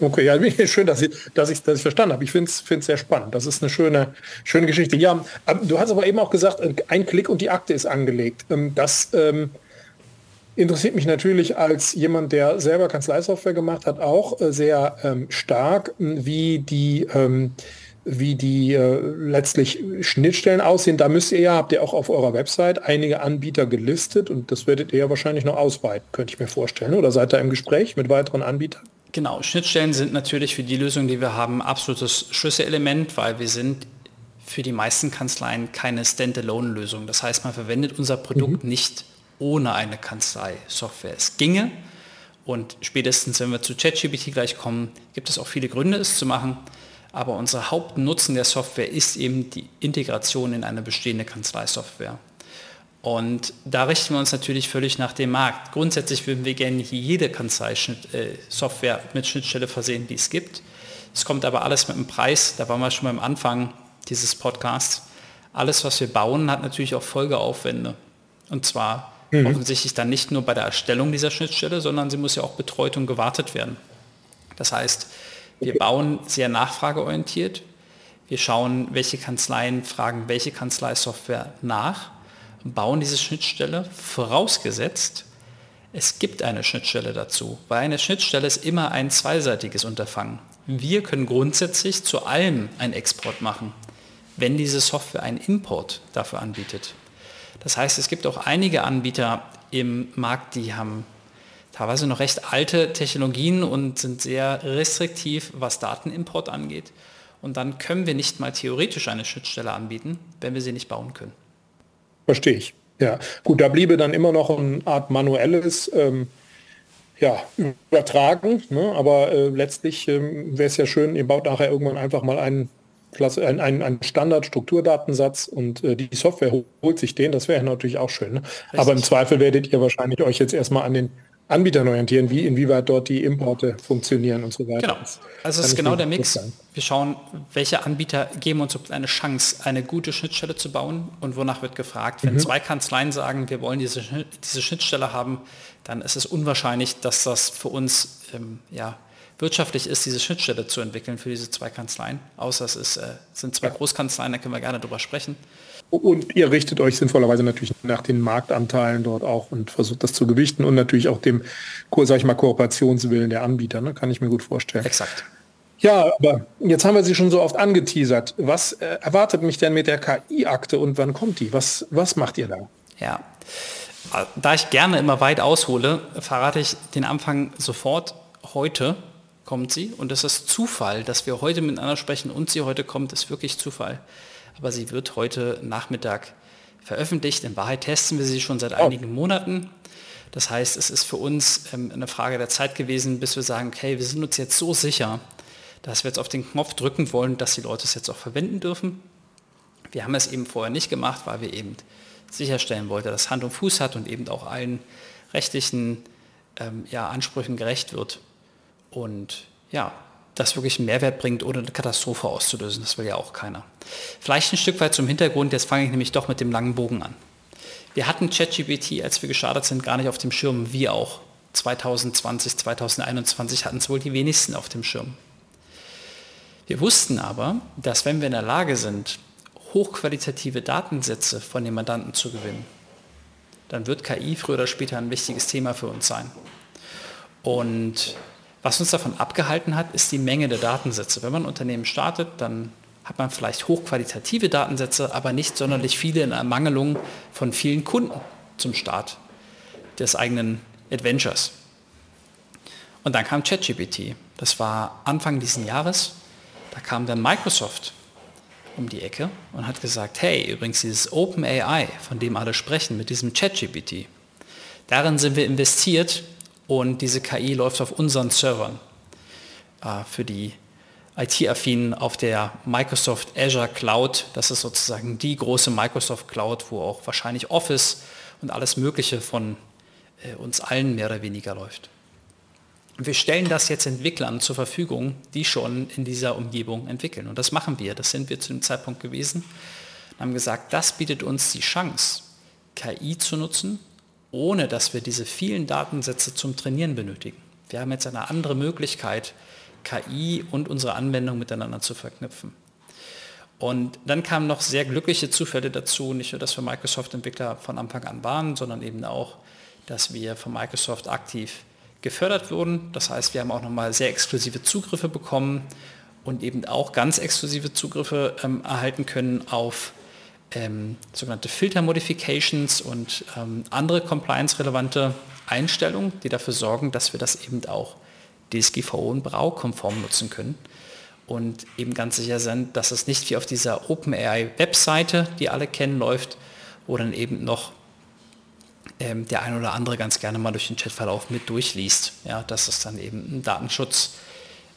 Okay, ja, schön, dass ich, dass ich, dass ich verstanden habe. Ich finde es sehr spannend. Das ist eine schöne, schöne Geschichte. Ja, ähm, du hast aber eben auch gesagt, ein Klick und die Akte ist angelegt. Ähm, das ähm, interessiert mich natürlich als jemand, der selber Kanzleisoftware gemacht hat, auch äh, sehr ähm, stark, wie die, ähm, wie die äh, letztlich Schnittstellen aussehen. Da müsst ihr ja, habt ihr auch auf eurer Website einige Anbieter gelistet und das werdet ihr ja wahrscheinlich noch ausweiten, könnte ich mir vorstellen. Oder seid ihr im Gespräch mit weiteren Anbietern? Genau, Schnittstellen sind natürlich für die Lösung, die wir haben, absolutes Schlüsselelement, weil wir sind für die meisten Kanzleien keine Standalone-Lösung. Das heißt, man verwendet unser Produkt mhm. nicht ohne eine Kanzlei-Software. Es ginge und spätestens, wenn wir zu ChatGPT gleich kommen, gibt es auch viele Gründe, es zu machen. Aber unser Hauptnutzen der Software ist eben die Integration in eine bestehende Kanzleisoftware. Und da richten wir uns natürlich völlig nach dem Markt. Grundsätzlich würden wir gerne jede Kanzlei-Software äh, mit Schnittstelle versehen, die es gibt. Es kommt aber alles mit einem Preis, da waren wir schon beim Anfang dieses Podcasts. Alles, was wir bauen, hat natürlich auch Folgeaufwände. Und zwar mhm. offensichtlich dann nicht nur bei der Erstellung dieser Schnittstelle, sondern sie muss ja auch betreut und gewartet werden. Das heißt, wir bauen sehr nachfrageorientiert. Wir schauen, welche Kanzleien fragen welche Kanzleisoftware nach bauen diese Schnittstelle vorausgesetzt, es gibt eine Schnittstelle dazu, weil eine Schnittstelle ist immer ein zweiseitiges Unterfangen. Wir können grundsätzlich zu allem einen Export machen, wenn diese Software einen Import dafür anbietet. Das heißt, es gibt auch einige Anbieter im Markt, die haben teilweise noch recht alte Technologien und sind sehr restriktiv, was Datenimport angeht. Und dann können wir nicht mal theoretisch eine Schnittstelle anbieten, wenn wir sie nicht bauen können. Verstehe ich. Ja, gut, da bliebe dann immer noch eine Art manuelles ähm, ja, übertragen, ne? aber äh, letztlich ähm, wäre es ja schön, ihr baut nachher irgendwann einfach mal einen, Klasse, einen, einen Standard-Strukturdatensatz und äh, die Software holt sich den, das wäre natürlich auch schön. Ne? Aber im Zweifel werdet ihr wahrscheinlich euch jetzt erstmal an den Anbietern orientieren, wie inwieweit dort die Importe funktionieren und so weiter. Genau. Also es ist genau der Mix. Wir schauen, welche Anbieter geben uns eine Chance, eine gute Schnittstelle zu bauen und wonach wird gefragt. Wenn mhm. zwei Kanzleien sagen, wir wollen diese, diese Schnittstelle haben, dann ist es unwahrscheinlich, dass das für uns ähm, ja, wirtschaftlich ist, diese Schnittstelle zu entwickeln für diese zwei Kanzleien. Außer es ist, äh, sind zwei Großkanzleien, da können wir gerne drüber sprechen. Und ihr richtet euch sinnvollerweise natürlich nach den Marktanteilen dort auch und versucht das zu gewichten und natürlich auch dem, sag ich mal, Kooperationswillen der Anbieter, ne? kann ich mir gut vorstellen. Exakt. Ja, aber jetzt haben wir sie schon so oft angeteasert. Was äh, erwartet mich denn mit der KI-Akte und wann kommt die? Was, was macht ihr da? Ja, da ich gerne immer weit aushole, verrate ich den Anfang sofort. Heute kommt sie und es ist Zufall, dass wir heute miteinander sprechen und sie heute kommt, ist wirklich Zufall aber sie wird heute Nachmittag veröffentlicht. In Wahrheit testen wir sie schon seit oh. einigen Monaten. Das heißt, es ist für uns ähm, eine Frage der Zeit gewesen, bis wir sagen, okay, wir sind uns jetzt so sicher, dass wir jetzt auf den Knopf drücken wollen, dass die Leute es jetzt auch verwenden dürfen. Wir haben es eben vorher nicht gemacht, weil wir eben sicherstellen wollten, dass Hand und Fuß hat und eben auch allen rechtlichen ähm, ja, Ansprüchen gerecht wird. Und ja, das wirklich einen Mehrwert bringt, ohne eine Katastrophe auszulösen. Das will ja auch keiner. Vielleicht ein Stück weit zum Hintergrund, jetzt fange ich nämlich doch mit dem langen Bogen an. Wir hatten ChatGPT, als wir gestartet sind, gar nicht auf dem Schirm, wie auch 2020, 2021 hatten es wohl die wenigsten auf dem Schirm. Wir wussten aber, dass wenn wir in der Lage sind, hochqualitative Datensätze von den Mandanten zu gewinnen, dann wird KI früher oder später ein wichtiges Thema für uns sein. Und was uns davon abgehalten hat, ist die Menge der Datensätze. Wenn man ein Unternehmen startet, dann hat man vielleicht hochqualitative Datensätze, aber nicht sonderlich viele in Ermangelung von vielen Kunden zum Start des eigenen Adventures. Und dann kam ChatGPT. Das war Anfang dieses Jahres. Da kam dann Microsoft um die Ecke und hat gesagt, hey, übrigens dieses OpenAI, von dem alle sprechen, mit diesem ChatGPT, darin sind wir investiert und diese KI läuft auf unseren Servern äh, für die IT-affinen auf der Microsoft Azure Cloud. Das ist sozusagen die große Microsoft Cloud, wo auch wahrscheinlich Office und alles Mögliche von äh, uns allen mehr oder weniger läuft. Wir stellen das jetzt Entwicklern zur Verfügung, die schon in dieser Umgebung entwickeln. Und das machen wir. Das sind wir zu dem Zeitpunkt gewesen. Und haben gesagt, das bietet uns die Chance, KI zu nutzen, ohne dass wir diese vielen Datensätze zum Trainieren benötigen. Wir haben jetzt eine andere Möglichkeit, KI und unsere Anwendung miteinander zu verknüpfen. Und dann kamen noch sehr glückliche Zufälle dazu, nicht nur, dass wir Microsoft-Entwickler von Anfang an waren, sondern eben auch, dass wir von Microsoft aktiv gefördert wurden. Das heißt, wir haben auch nochmal sehr exklusive Zugriffe bekommen und eben auch ganz exklusive Zugriffe ähm, erhalten können auf ähm, sogenannte Filter-Modifications und ähm, andere compliance-relevante Einstellungen, die dafür sorgen, dass wir das eben auch DSGVO und Brau-konform nutzen können und eben ganz sicher sind, dass es nicht wie auf dieser OpenAI-Webseite, die alle kennen, läuft, wo dann eben noch ähm, der ein oder andere ganz gerne mal durch den Chatverlauf mit durchliest. Ja, das ist dann eben ein Datenschutz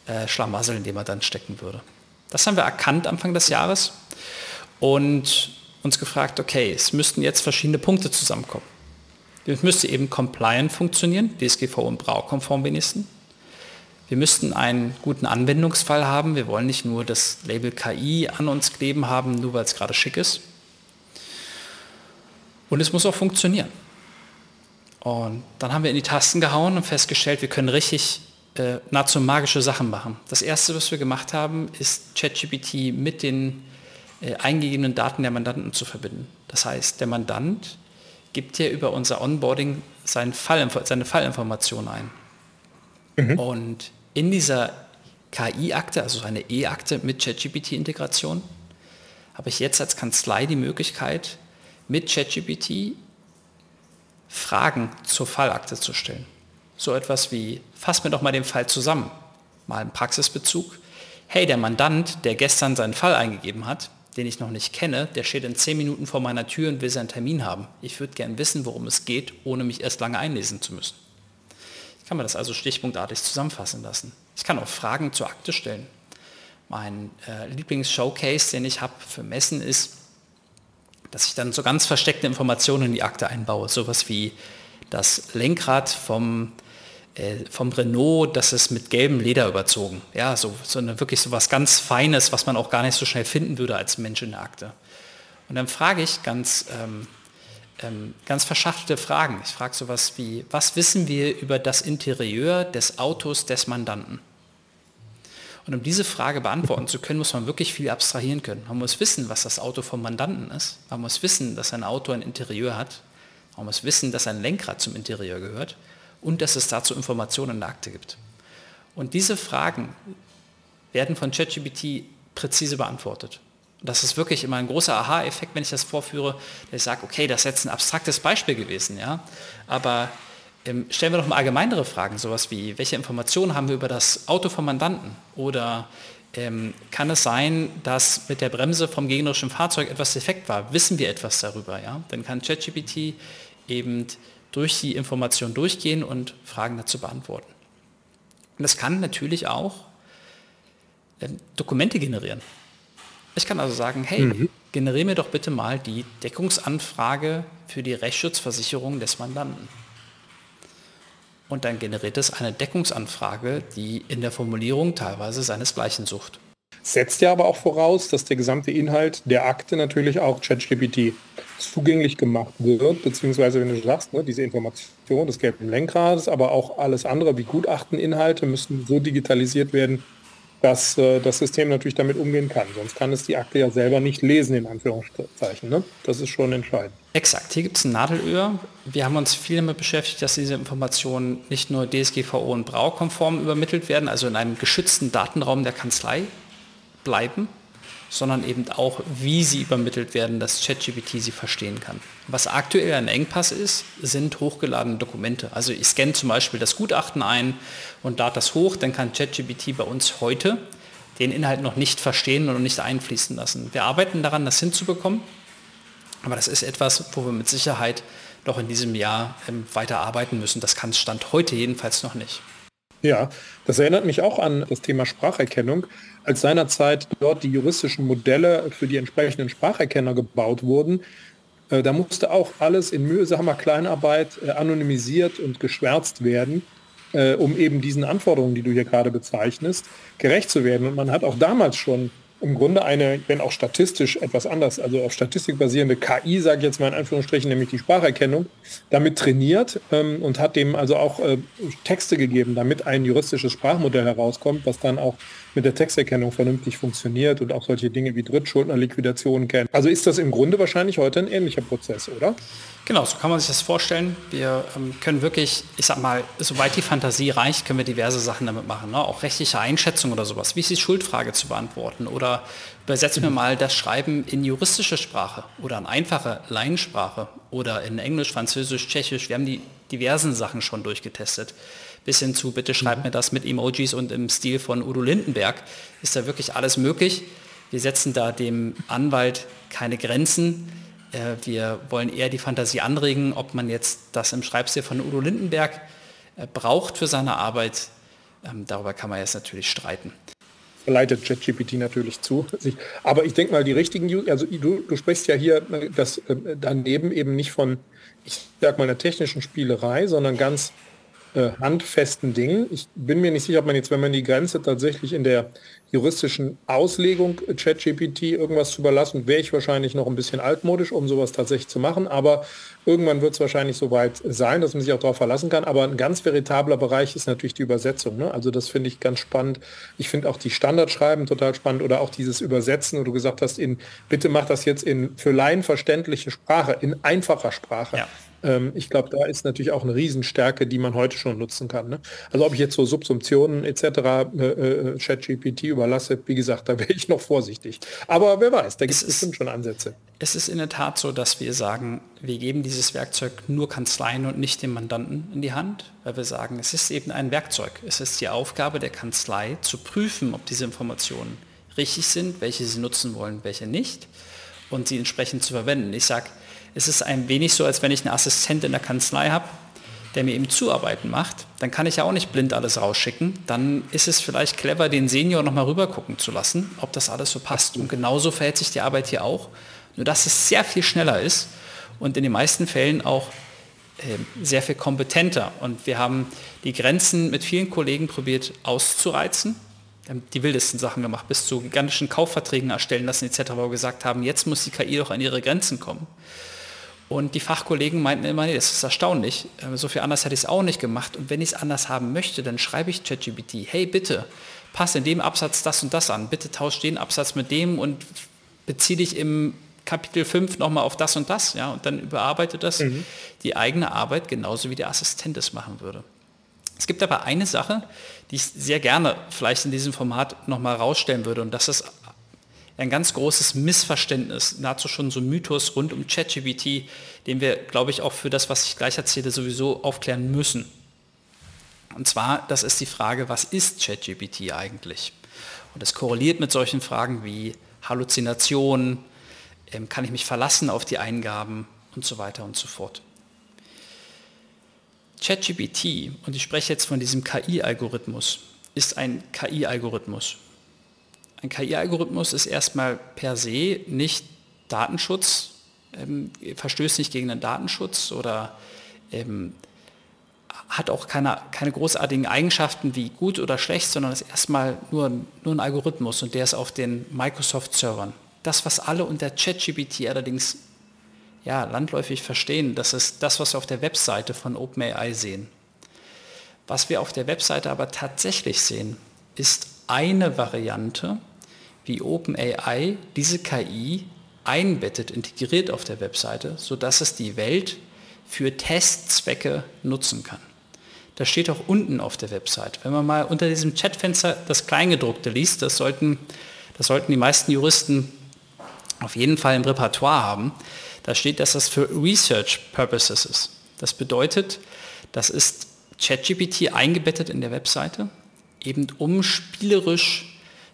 äh, in dem man dann stecken würde. Das haben wir erkannt Anfang des Jahres und uns gefragt, okay, es müssten jetzt verschiedene Punkte zusammenkommen. Es müsste eben compliant funktionieren, DSGVO und Braukonform wenigstens. Wir müssten einen guten Anwendungsfall haben. Wir wollen nicht nur das Label KI an uns kleben haben, nur weil es gerade schick ist. Und es muss auch funktionieren. Und dann haben wir in die Tasten gehauen und festgestellt, wir können richtig äh, nahezu magische Sachen machen. Das erste, was wir gemacht haben, ist ChatGPT mit den eingegebenen Daten der Mandanten zu verbinden. Das heißt, der Mandant gibt hier über unser Onboarding seinen Fall, seine Fallinformation ein. Mhm. Und in dieser KI-Akte, also eine E-Akte mit ChatGPT-Integration, habe ich jetzt als Kanzlei die Möglichkeit, mit ChatGPT Fragen zur Fallakte zu stellen. So etwas wie, fass mir doch mal den Fall zusammen, mal im Praxisbezug. Hey, der Mandant, der gestern seinen Fall eingegeben hat, den ich noch nicht kenne, der steht in zehn Minuten vor meiner Tür und will seinen Termin haben. Ich würde gern wissen, worum es geht, ohne mich erst lange einlesen zu müssen. Ich kann mir das also stichpunktartig zusammenfassen lassen. Ich kann auch Fragen zur Akte stellen. Mein äh, Lieblings-Showcase, den ich habe für Messen, ist, dass ich dann so ganz versteckte Informationen in die Akte einbaue. Sowas wie das Lenkrad vom, vom Renault, das ist mit gelbem Leder überzogen. Ja, so, so eine, wirklich so was ganz Feines, was man auch gar nicht so schnell finden würde als Mensch in der Akte. Und dann frage ich ganz, ähm, ähm, ganz verschachtelte Fragen. Ich frage sowas wie, was wissen wir über das Interieur des Autos des Mandanten? Und um diese Frage beantworten zu können, muss man wirklich viel abstrahieren können. Man muss wissen, was das Auto vom Mandanten ist. Man muss wissen, dass ein Auto ein Interieur hat. Man muss wissen, dass ein Lenkrad zum Interieur gehört und dass es dazu Informationen in der Akte gibt. Und diese Fragen werden von ChatGPT präzise beantwortet. Und das ist wirklich immer ein großer Aha-Effekt, wenn ich das vorführe, dass ich sage, okay, das ist jetzt ein abstraktes Beispiel gewesen, ja, aber ähm, stellen wir doch mal allgemeinere Fragen, sowas wie, welche Informationen haben wir über das Auto vom Mandanten? Oder ähm, kann es sein, dass mit der Bremse vom gegnerischen Fahrzeug etwas defekt war? Wissen wir etwas darüber? Ja? Dann kann ChatGPT eben durch die Information durchgehen und Fragen dazu beantworten. Und es kann natürlich auch äh, Dokumente generieren. Ich kann also sagen, hey, mhm. generiere mir doch bitte mal die Deckungsanfrage für die Rechtsschutzversicherung des Mandanten und dann generiert es eine Deckungsanfrage, die in der Formulierung teilweise seinesgleichen sucht. Setzt ja aber auch voraus, dass der gesamte Inhalt der Akte natürlich auch ChatGPT zugänglich gemacht wird, beziehungsweise wenn du sagst, ne, diese Information des gelben Lenkrades, aber auch alles andere wie Gutachteninhalte müssen so digitalisiert werden, dass äh, das System natürlich damit umgehen kann. Sonst kann es die Akte ja selber nicht lesen, in Anführungszeichen. Ne? Das ist schon entscheidend. Exakt, hier gibt es ein Nadelöhr. Wir haben uns viel damit beschäftigt, dass diese Informationen nicht nur DSGVO und Braukonform übermittelt werden, also in einem geschützten Datenraum der Kanzlei bleiben, sondern eben auch, wie sie übermittelt werden, dass ChatGPT sie verstehen kann. Was aktuell ein Engpass ist, sind hochgeladene Dokumente. Also ich scanne zum Beispiel das Gutachten ein und lade das hoch, dann kann ChatGPT bei uns heute den Inhalt noch nicht verstehen und nicht einfließen lassen. Wir arbeiten daran, das hinzubekommen, aber das ist etwas, wo wir mit Sicherheit noch in diesem Jahr ähm, weiter arbeiten müssen. Das kann Stand heute jedenfalls noch nicht. Ja, das erinnert mich auch an das Thema Spracherkennung. Als seinerzeit dort die juristischen Modelle für die entsprechenden Spracherkenner gebaut wurden, äh, da musste auch alles in mühsamer Kleinarbeit äh, anonymisiert und geschwärzt werden, äh, um eben diesen Anforderungen, die du hier gerade bezeichnest, gerecht zu werden. Und man hat auch damals schon im Grunde eine, wenn auch statistisch etwas anders, also auf Statistik basierende KI, sage ich jetzt mal in Anführungsstrichen, nämlich die Spracherkennung, damit trainiert ähm, und hat dem also auch äh, Texte gegeben, damit ein juristisches Sprachmodell herauskommt, was dann auch mit der Texterkennung vernünftig funktioniert und auch solche Dinge wie Drittschuldnerliquidation kennt. Also ist das im Grunde wahrscheinlich heute ein ähnlicher Prozess, oder? Genau, so kann man sich das vorstellen. Wir ähm, können wirklich, ich sag mal, soweit die Fantasie reicht, können wir diverse Sachen damit machen. Ne? Auch rechtliche Einschätzung oder sowas. Wie ist die Schuldfrage zu beantworten? Oder übersetzen wir mal das Schreiben in juristische Sprache oder in einfache Laiensprache oder in Englisch, Französisch, Tschechisch. Wir haben die diversen Sachen schon durchgetestet. Bis hin zu, bitte schreibt mhm. mir das mit Emojis und im Stil von Udo Lindenberg. Ist da wirklich alles möglich? Wir setzen da dem Anwalt keine Grenzen äh, wir wollen eher die Fantasie anregen, ob man jetzt das im Schreibstil von Udo Lindenberg äh, braucht für seine Arbeit. Ähm, darüber kann man jetzt natürlich streiten. Verleitet ChatGPT natürlich zu. Aber ich denke mal, die richtigen, also du, du sprichst ja hier äh, das daneben eben nicht von, ich sag mal, einer technischen Spielerei, sondern ganz äh, handfesten Dingen. Ich bin mir nicht sicher, ob man jetzt, wenn man die Grenze tatsächlich in der juristischen Auslegung äh, ChatGPT irgendwas zu überlassen, wäre ich wahrscheinlich noch ein bisschen altmodisch, um sowas tatsächlich zu machen. Aber irgendwann wird es wahrscheinlich soweit sein, dass man sich auch darauf verlassen kann. Aber ein ganz veritabler Bereich ist natürlich die Übersetzung. Ne? Also das finde ich ganz spannend. Ich finde auch die Standardschreiben total spannend oder auch dieses Übersetzen, wo du gesagt hast, in bitte mach das jetzt in für Laien verständliche Sprache, in einfacher Sprache. Ja. Ähm, ich glaube, da ist natürlich auch eine Riesenstärke, die man heute schon nutzen kann. Ne? Also ob ich jetzt so Subsumptionen etc. Äh, äh, ChatGPT überlasse, wie gesagt, da wäre ich noch vorsichtig. Aber wer weiß, da gibt es bestimmt schon Ansätze. Es ist in der Tat so, dass wir sagen, wir geben dieses Werkzeug nur Kanzleien und nicht dem Mandanten in die Hand, weil wir sagen, es ist eben ein Werkzeug. Es ist die Aufgabe der Kanzlei zu prüfen, ob diese Informationen richtig sind, welche sie nutzen wollen, welche nicht und sie entsprechend zu verwenden. Ich sage, es ist ein wenig so, als wenn ich einen Assistent in der Kanzlei habe, der mir eben Zuarbeiten macht, dann kann ich ja auch nicht blind alles rausschicken. Dann ist es vielleicht clever, den Senior nochmal rüber gucken zu lassen, ob das alles so passt. Und genauso verhält sich die Arbeit hier auch. Nur dass es sehr viel schneller ist und in den meisten Fällen auch äh, sehr viel kompetenter. Und wir haben die Grenzen mit vielen Kollegen probiert auszureizen. Wir haben die wildesten Sachen gemacht, bis zu gigantischen Kaufverträgen erstellen lassen etc., wo wir gesagt haben, jetzt muss die KI doch an ihre Grenzen kommen. Und die Fachkollegen meinten immer, nee, das ist erstaunlich. Äh, so viel anders hätte ich es auch nicht gemacht. Und wenn ich es anders haben möchte, dann schreibe ich ChatGPT, hey bitte, passe in dem Absatz das und das an. Bitte tausch den Absatz mit dem und beziehe dich im Kapitel 5 nochmal auf das und das. Ja, und dann überarbeitet das mhm. die eigene Arbeit genauso wie der Assistent es machen würde. Es gibt aber eine Sache, die ich sehr gerne vielleicht in diesem Format nochmal rausstellen würde. Und das ist ein ganz großes Missverständnis, nahezu schon so ein Mythos rund um ChatGPT, den wir, glaube ich, auch für das, was ich gleich erzähle, sowieso aufklären müssen. Und zwar, das ist die Frage, was ist ChatGPT eigentlich? Und das korreliert mit solchen Fragen wie Halluzination, ähm, kann ich mich verlassen auf die Eingaben und so weiter und so fort. ChatGPT, und ich spreche jetzt von diesem KI-Algorithmus, ist ein KI-Algorithmus. Ein KI-Algorithmus ist erstmal per se nicht Datenschutz, ähm, verstößt nicht gegen den Datenschutz oder ähm, hat auch keine, keine großartigen Eigenschaften wie gut oder schlecht, sondern ist erstmal nur, nur ein Algorithmus und der ist auf den Microsoft-Servern. Das, was alle unter ChatGPT allerdings ja, landläufig verstehen, das ist das, was wir auf der Webseite von OpenAI sehen. Was wir auf der Webseite aber tatsächlich sehen, ist eine Variante wie OpenAI diese KI einbettet, integriert auf der Webseite, sodass es die Welt für Testzwecke nutzen kann. Das steht auch unten auf der Website. Wenn man mal unter diesem Chatfenster das Kleingedruckte liest, das sollten Das sollten die meisten Juristen auf jeden Fall im Repertoire haben. Da steht, dass das für Research Purposes ist. Das bedeutet, das ist ChatGPT eingebettet in der Webseite, eben um spielerisch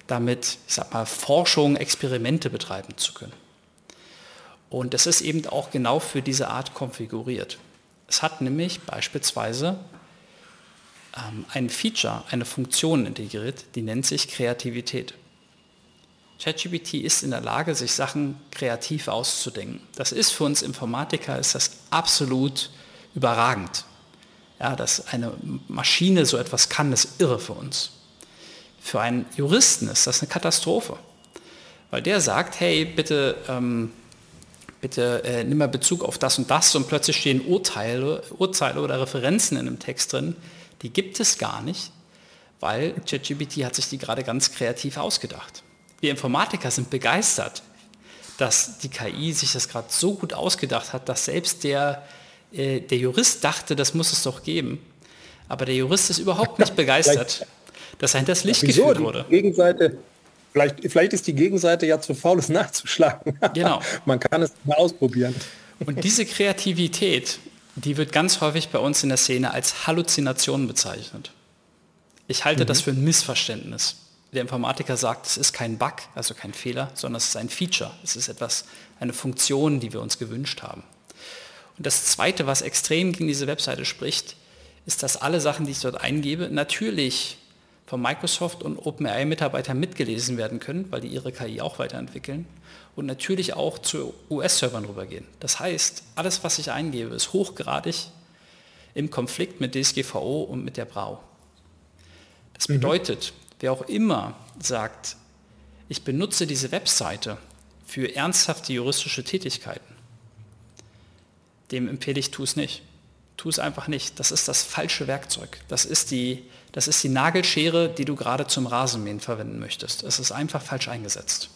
damit, ich sag mal, Forschung, Experimente betreiben zu können. Und das ist eben auch genau für diese Art konfiguriert. Es hat nämlich beispielsweise ähm, ein Feature, eine Funktion integriert, die nennt sich Kreativität. ChatGPT ist in der Lage, sich Sachen kreativ auszudenken. Das ist für uns Informatiker ist das absolut überragend. Ja, dass eine Maschine so etwas kann, ist irre für uns. Für einen Juristen ist das eine Katastrophe, weil der sagt, hey, bitte, ähm, bitte äh, nimm mal Bezug auf das und das und plötzlich stehen Urteile, Urteile oder Referenzen in einem Text drin, die gibt es gar nicht, weil ChatGPT hat sich die gerade ganz kreativ ausgedacht. Wir Informatiker sind begeistert, dass die KI sich das gerade so gut ausgedacht hat, dass selbst der, äh, der Jurist dachte, das muss es doch geben. Aber der Jurist ist überhaupt nicht begeistert, dass er das Licht Wieso? geführt wurde. Die Gegenseite, vielleicht, vielleicht ist die Gegenseite ja zu faul, es nachzuschlagen. Genau. Man kann es mal ausprobieren. Und diese Kreativität, die wird ganz häufig bei uns in der Szene als Halluzination bezeichnet. Ich halte mhm. das für ein Missverständnis der Informatiker sagt, es ist kein Bug, also kein Fehler, sondern es ist ein Feature. Es ist etwas, eine Funktion, die wir uns gewünscht haben. Und das Zweite, was extrem gegen diese Webseite spricht, ist, dass alle Sachen, die ich dort eingebe, natürlich von Microsoft und OpenAI-Mitarbeitern mitgelesen werden können, weil die ihre KI auch weiterentwickeln und natürlich auch zu US-Servern rübergehen. Das heißt, alles, was ich eingebe, ist hochgradig im Konflikt mit DSGVO und mit der Brau. Das mhm. bedeutet, wer auch immer sagt, ich benutze diese Webseite für ernsthafte juristische Tätigkeiten, dem empfehle ich, tu es nicht. Tu es einfach nicht. Das ist das falsche Werkzeug. Das ist die, das ist die Nagelschere, die du gerade zum Rasenmähen verwenden möchtest. Es ist einfach falsch eingesetzt.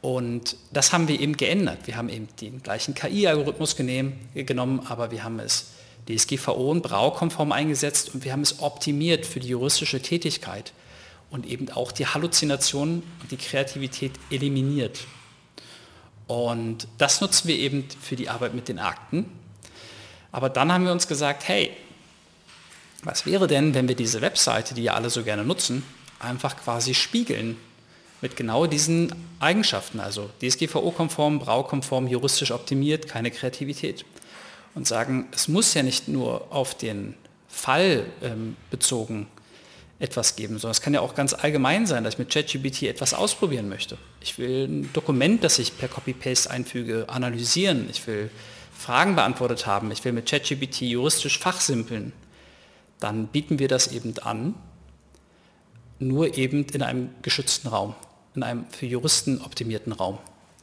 Und das haben wir eben geändert. Wir haben eben den gleichen KI-Algorithmus genommen, aber wir haben es DSGVO und Braukonform eingesetzt und wir haben es optimiert für die juristische Tätigkeit und eben auch die Halluzination und die Kreativität eliminiert. Und das nutzen wir eben für die Arbeit mit den Akten. Aber dann haben wir uns gesagt, hey, was wäre denn, wenn wir diese Webseite, die ja alle so gerne nutzen, einfach quasi spiegeln mit genau diesen Eigenschaften, also DSGVO-konform, Braukonform, juristisch optimiert, keine Kreativität. Und sagen, es muss ja nicht nur auf den Fall ähm, bezogen etwas geben, sondern es kann ja auch ganz allgemein sein, dass ich mit ChatGPT etwas ausprobieren möchte. Ich will ein Dokument, das ich per Copy-Paste einfüge, analysieren. Ich will Fragen beantwortet haben. Ich will mit ChatGPT juristisch fachsimpeln. Dann bieten wir das eben an, nur eben in einem geschützten Raum, in einem für Juristen optimierten Raum.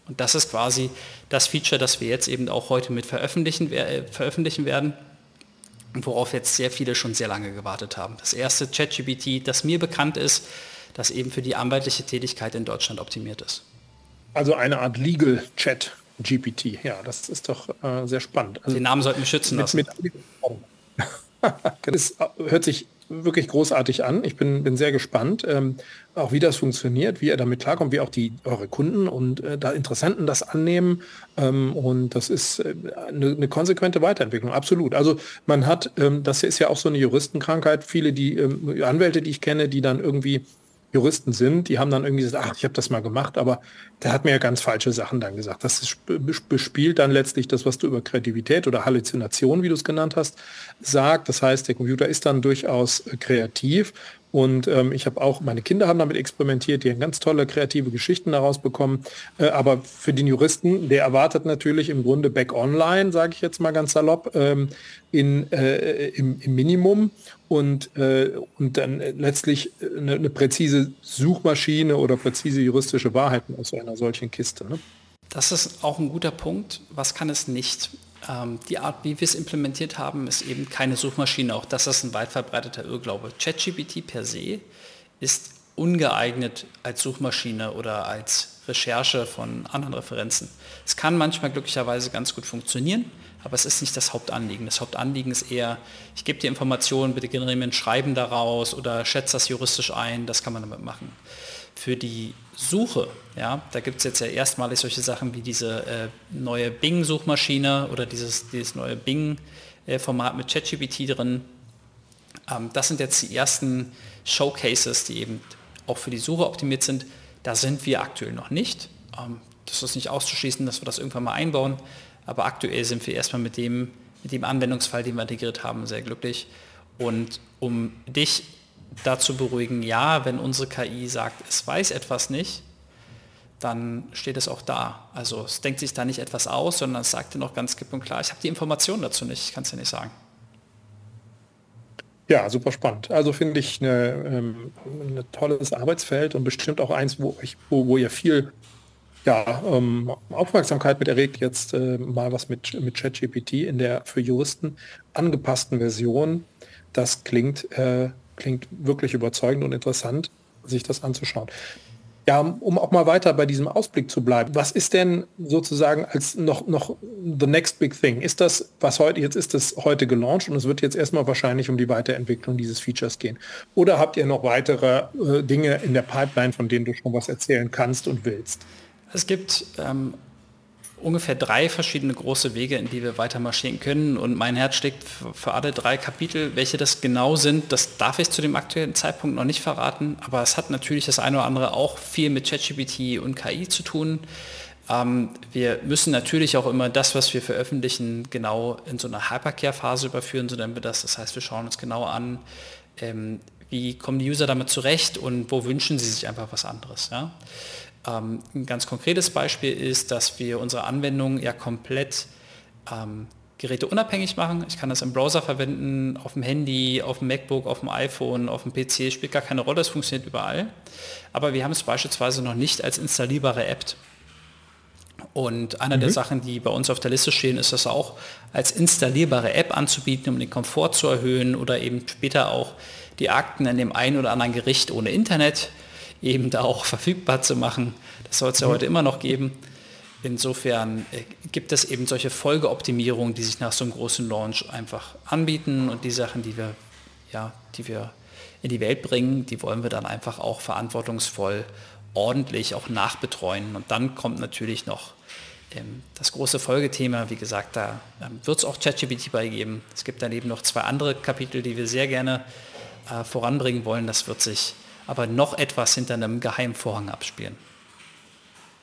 Und das ist quasi das Feature, das wir jetzt eben auch heute mit veröffentlichen, äh, veröffentlichen werden worauf jetzt sehr viele schon sehr lange gewartet haben. Das erste ChatGPT, das mir bekannt ist, das eben für die anwaltliche Tätigkeit in Deutschland optimiert ist. Also eine Art Legal Chat GPT. Ja, das ist doch äh, sehr spannend. Also Den Namen sollten wir schützen lassen. Mit, mit äh, hört sich wirklich großartig an. Ich bin, bin sehr gespannt, ähm, auch wie das funktioniert, wie ihr damit klarkommt, wie auch die eure Kunden und äh, da Interessenten das annehmen. Ähm, und das ist äh, eine, eine, konsequente Weiterentwicklung, absolut. Also man hat, ähm, das ist ja auch so eine Juristenkrankheit, viele die ähm, Anwälte, die ich kenne, die dann irgendwie Juristen sind, die haben dann irgendwie gesagt, ach, ich habe das mal gemacht, aber der hat mir ja ganz falsche Sachen dann gesagt. Das bespielt dann letztlich das, was du über Kreativität oder Halluzination, wie du es genannt hast, sagt. Das heißt, der Computer ist dann durchaus äh, kreativ und ähm, ich habe auch, meine Kinder haben damit experimentiert, die haben ganz tolle kreative Geschichten daraus bekommen. Äh, aber für den Juristen, der erwartet natürlich im Grunde Back Online, sage ich jetzt mal ganz salopp, ähm, in, äh, im, im, Minimum und, äh, und dann letztlich eine, eine, präzise Suchmaschine oder präzise juristische Wahrheiten aus einer solchen Kiste. Ne? Das ist auch ein guter Punkt. Was kann es nicht? Ähm, die Art, wie wir es implementiert haben, ist eben keine Suchmaschine. Auch das ist ein weit verbreiteter Irrglaube. ChatGPT per se ist ungeeignet als Suchmaschine oder als Recherche von anderen Referenzen. Es kann manchmal glücklicherweise ganz gut funktionieren, aber es ist nicht das Hauptanliegen. Das Hauptanliegen ist eher, ich gebe dir Informationen, bitte generiere mir ein Schreiben daraus oder schätze das juristisch ein, das kann man damit machen. Für die Suche, ja, da gibt es jetzt ja erstmalig solche Sachen wie diese äh, neue Bing-Suchmaschine oder dieses, dieses neue Bing-Format mit ChatGPT drin. Ähm, das sind jetzt die ersten Showcases, die eben auch für die Suche optimiert sind. Da sind wir aktuell noch nicht. Ähm, das ist nicht auszuschließen, dass wir das irgendwann mal einbauen. Aber aktuell sind wir erstmal mit dem, mit dem Anwendungsfall, den wir integriert haben, sehr glücklich. Und um dich dazu beruhigen, ja, wenn unsere KI sagt, es weiß etwas nicht, dann steht es auch da. Also es denkt sich da nicht etwas aus, sondern es sagt dir noch ganz klipp und klar, ich habe die Information dazu nicht, ich kann es dir nicht sagen. Ja, super spannend. Also finde ich ein ähm, tolles Arbeitsfeld und bestimmt auch eins, wo, ich, wo, wo ihr viel ja, ähm, Aufmerksamkeit mit erregt. Jetzt äh, mal was mit, mit ChatGPT in der für Juristen angepassten Version. Das klingt äh, klingt wirklich überzeugend und interessant, sich das anzuschauen. Ja, um auch mal weiter bei diesem Ausblick zu bleiben. Was ist denn sozusagen als noch, noch the next big thing? Ist das, was heute, jetzt ist das heute gelauncht und es wird jetzt erstmal wahrscheinlich um die Weiterentwicklung dieses Features gehen. Oder habt ihr noch weitere äh, Dinge in der Pipeline, von denen du schon was erzählen kannst und willst? Es gibt ähm, ungefähr drei verschiedene große Wege, in die wir weiter marschieren können. Und mein Herz schlägt für alle drei Kapitel. Welche das genau sind, das darf ich zu dem aktuellen Zeitpunkt noch nicht verraten. Aber es hat natürlich das eine oder andere auch viel mit ChatGPT und KI zu tun. Ähm, wir müssen natürlich auch immer das, was wir veröffentlichen, genau in so einer Hypercare-Phase überführen, so nennen wir das. Das heißt, wir schauen uns genau an, ähm, wie kommen die User damit zurecht und wo wünschen sie sich einfach was anderes. Ja? Ähm, ein ganz konkretes Beispiel ist, dass wir unsere Anwendung ja komplett ähm, geräteunabhängig machen. Ich kann das im Browser verwenden, auf dem Handy, auf dem MacBook, auf dem iPhone, auf dem PC, spielt gar keine Rolle, es funktioniert überall. Aber wir haben es beispielsweise noch nicht als installierbare App. Und eine mhm. der Sachen, die bei uns auf der Liste stehen, ist das auch als installierbare App anzubieten, um den Komfort zu erhöhen oder eben später auch die Akten in dem einen oder anderen Gericht ohne Internet eben da auch verfügbar zu machen. Das soll es ja mhm. heute immer noch geben. Insofern äh, gibt es eben solche Folgeoptimierungen, die sich nach so einem großen Launch einfach anbieten und die Sachen, die wir, ja, die wir in die Welt bringen, die wollen wir dann einfach auch verantwortungsvoll ordentlich auch nachbetreuen. Und dann kommt natürlich noch ähm, das große Folgethema, wie gesagt, da ähm, wird es auch ChatGPT beigeben. Es gibt daneben noch zwei andere Kapitel, die wir sehr gerne äh, voranbringen wollen. Das wird sich aber noch etwas hinter einem Geheimvorhang abspielen.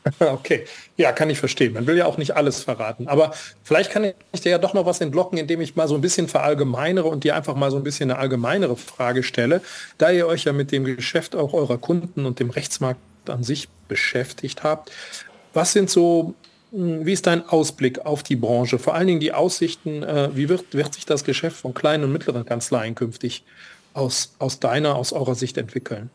Okay, ja, kann ich verstehen. Man will ja auch nicht alles verraten. Aber vielleicht kann ich dir ja doch noch was entlocken, indem ich mal so ein bisschen verallgemeinere und dir einfach mal so ein bisschen eine allgemeinere Frage stelle. Da ihr euch ja mit dem Geschäft auch eurer Kunden und dem Rechtsmarkt an sich beschäftigt habt, was sind so, hm, wie ist dein Ausblick auf die Branche? Vor allen Dingen die Aussichten, äh, wie wird, wird sich das Geschäft von kleinen und mittleren Kanzleien künftig aus, aus deiner, aus eurer Sicht entwickeln?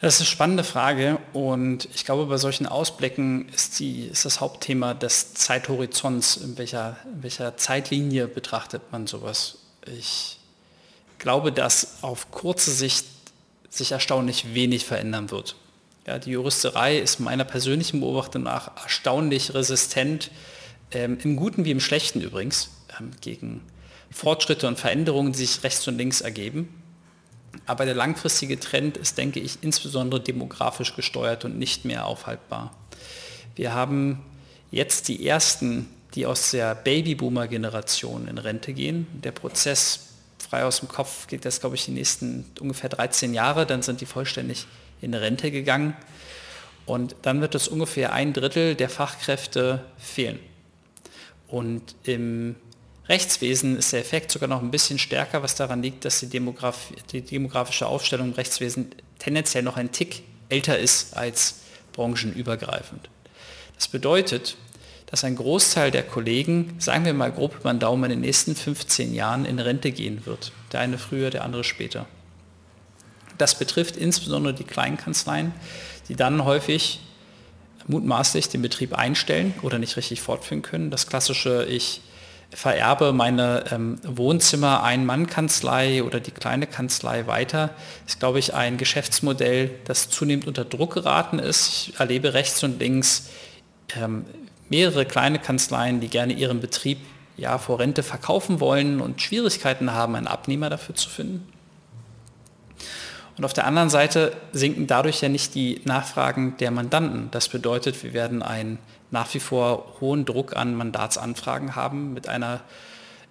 Das ist eine spannende Frage und ich glaube, bei solchen Ausblicken ist, die, ist das Hauptthema des Zeithorizonts, in welcher, in welcher Zeitlinie betrachtet man sowas. Ich glaube, dass auf kurze Sicht sich erstaunlich wenig verändern wird. Ja, die Juristerei ist meiner persönlichen Beobachtung nach erstaunlich resistent, ähm, im Guten wie im Schlechten übrigens, ähm, gegen Fortschritte und Veränderungen, die sich rechts und links ergeben. Aber der langfristige Trend ist, denke ich, insbesondere demografisch gesteuert und nicht mehr aufhaltbar. Wir haben jetzt die ersten, die aus der Babyboomer-Generation in Rente gehen. Der Prozess frei aus dem Kopf geht das, glaube ich, die nächsten ungefähr 13 Jahre, dann sind die vollständig in Rente gegangen. Und dann wird es ungefähr ein Drittel der Fachkräfte fehlen. Und im Rechtswesen ist der Effekt sogar noch ein bisschen stärker, was daran liegt, dass die, Demograf die demografische Aufstellung im Rechtswesen tendenziell noch ein Tick älter ist als branchenübergreifend. Das bedeutet, dass ein Großteil der Kollegen, sagen wir mal grob über den Daumen, in den nächsten 15 Jahren in Rente gehen wird. Der eine früher, der andere später. Das betrifft insbesondere die Kleinkanzleien, die dann häufig mutmaßlich den Betrieb einstellen oder nicht richtig fortführen können. Das klassische, ich vererbe meine ähm, Wohnzimmer Ein-Mann-Kanzlei oder die kleine Kanzlei weiter, ist, glaube ich, ein Geschäftsmodell, das zunehmend unter Druck geraten ist. Ich erlebe rechts und links ähm, mehrere kleine Kanzleien, die gerne ihren Betrieb ja vor Rente verkaufen wollen und Schwierigkeiten haben, einen Abnehmer dafür zu finden. Und auf der anderen Seite sinken dadurch ja nicht die Nachfragen der Mandanten. Das bedeutet, wir werden einen nach wie vor hohen Druck an Mandatsanfragen haben mit einer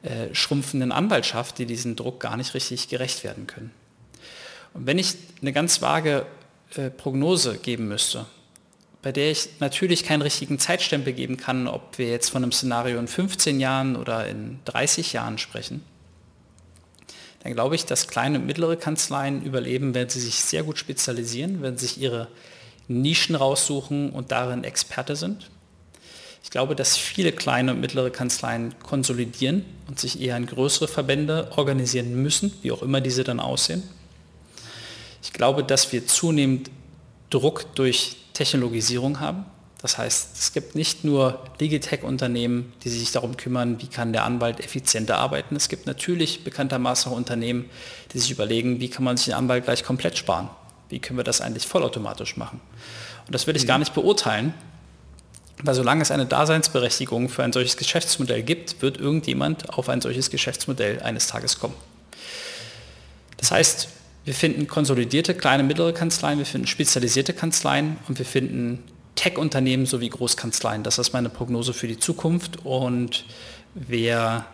äh, schrumpfenden Anwaltschaft, die diesen Druck gar nicht richtig gerecht werden können. Und wenn ich eine ganz vage äh, Prognose geben müsste, bei der ich natürlich keinen richtigen Zeitstempel geben kann, ob wir jetzt von einem Szenario in 15 Jahren oder in 30 Jahren sprechen, dann glaube ich, dass kleine und mittlere Kanzleien überleben, wenn sie sich sehr gut spezialisieren, wenn sie sich ihre Nischen raussuchen und darin Experte sind. Ich glaube, dass viele kleine und mittlere Kanzleien konsolidieren und sich eher in größere Verbände organisieren müssen, wie auch immer diese dann aussehen. Ich glaube, dass wir zunehmend Druck durch Technologisierung haben. Das heißt, es gibt nicht nur Legitech-Unternehmen, die sich darum kümmern, wie kann der Anwalt effizienter arbeiten. Es gibt natürlich bekanntermaßen auch Unternehmen, die sich überlegen, wie kann man sich den Anwalt gleich komplett sparen. Wie können wir das eigentlich vollautomatisch machen? Und das will ich mhm. gar nicht beurteilen, weil solange es eine Daseinsberechtigung für ein solches Geschäftsmodell gibt, wird irgendjemand auf ein solches Geschäftsmodell eines Tages kommen. Das heißt, wir finden konsolidierte kleine, mittlere Kanzleien, wir finden spezialisierte Kanzleien und wir finden Tech-Unternehmen sowie Großkanzleien. Das ist meine Prognose für die Zukunft. Und wer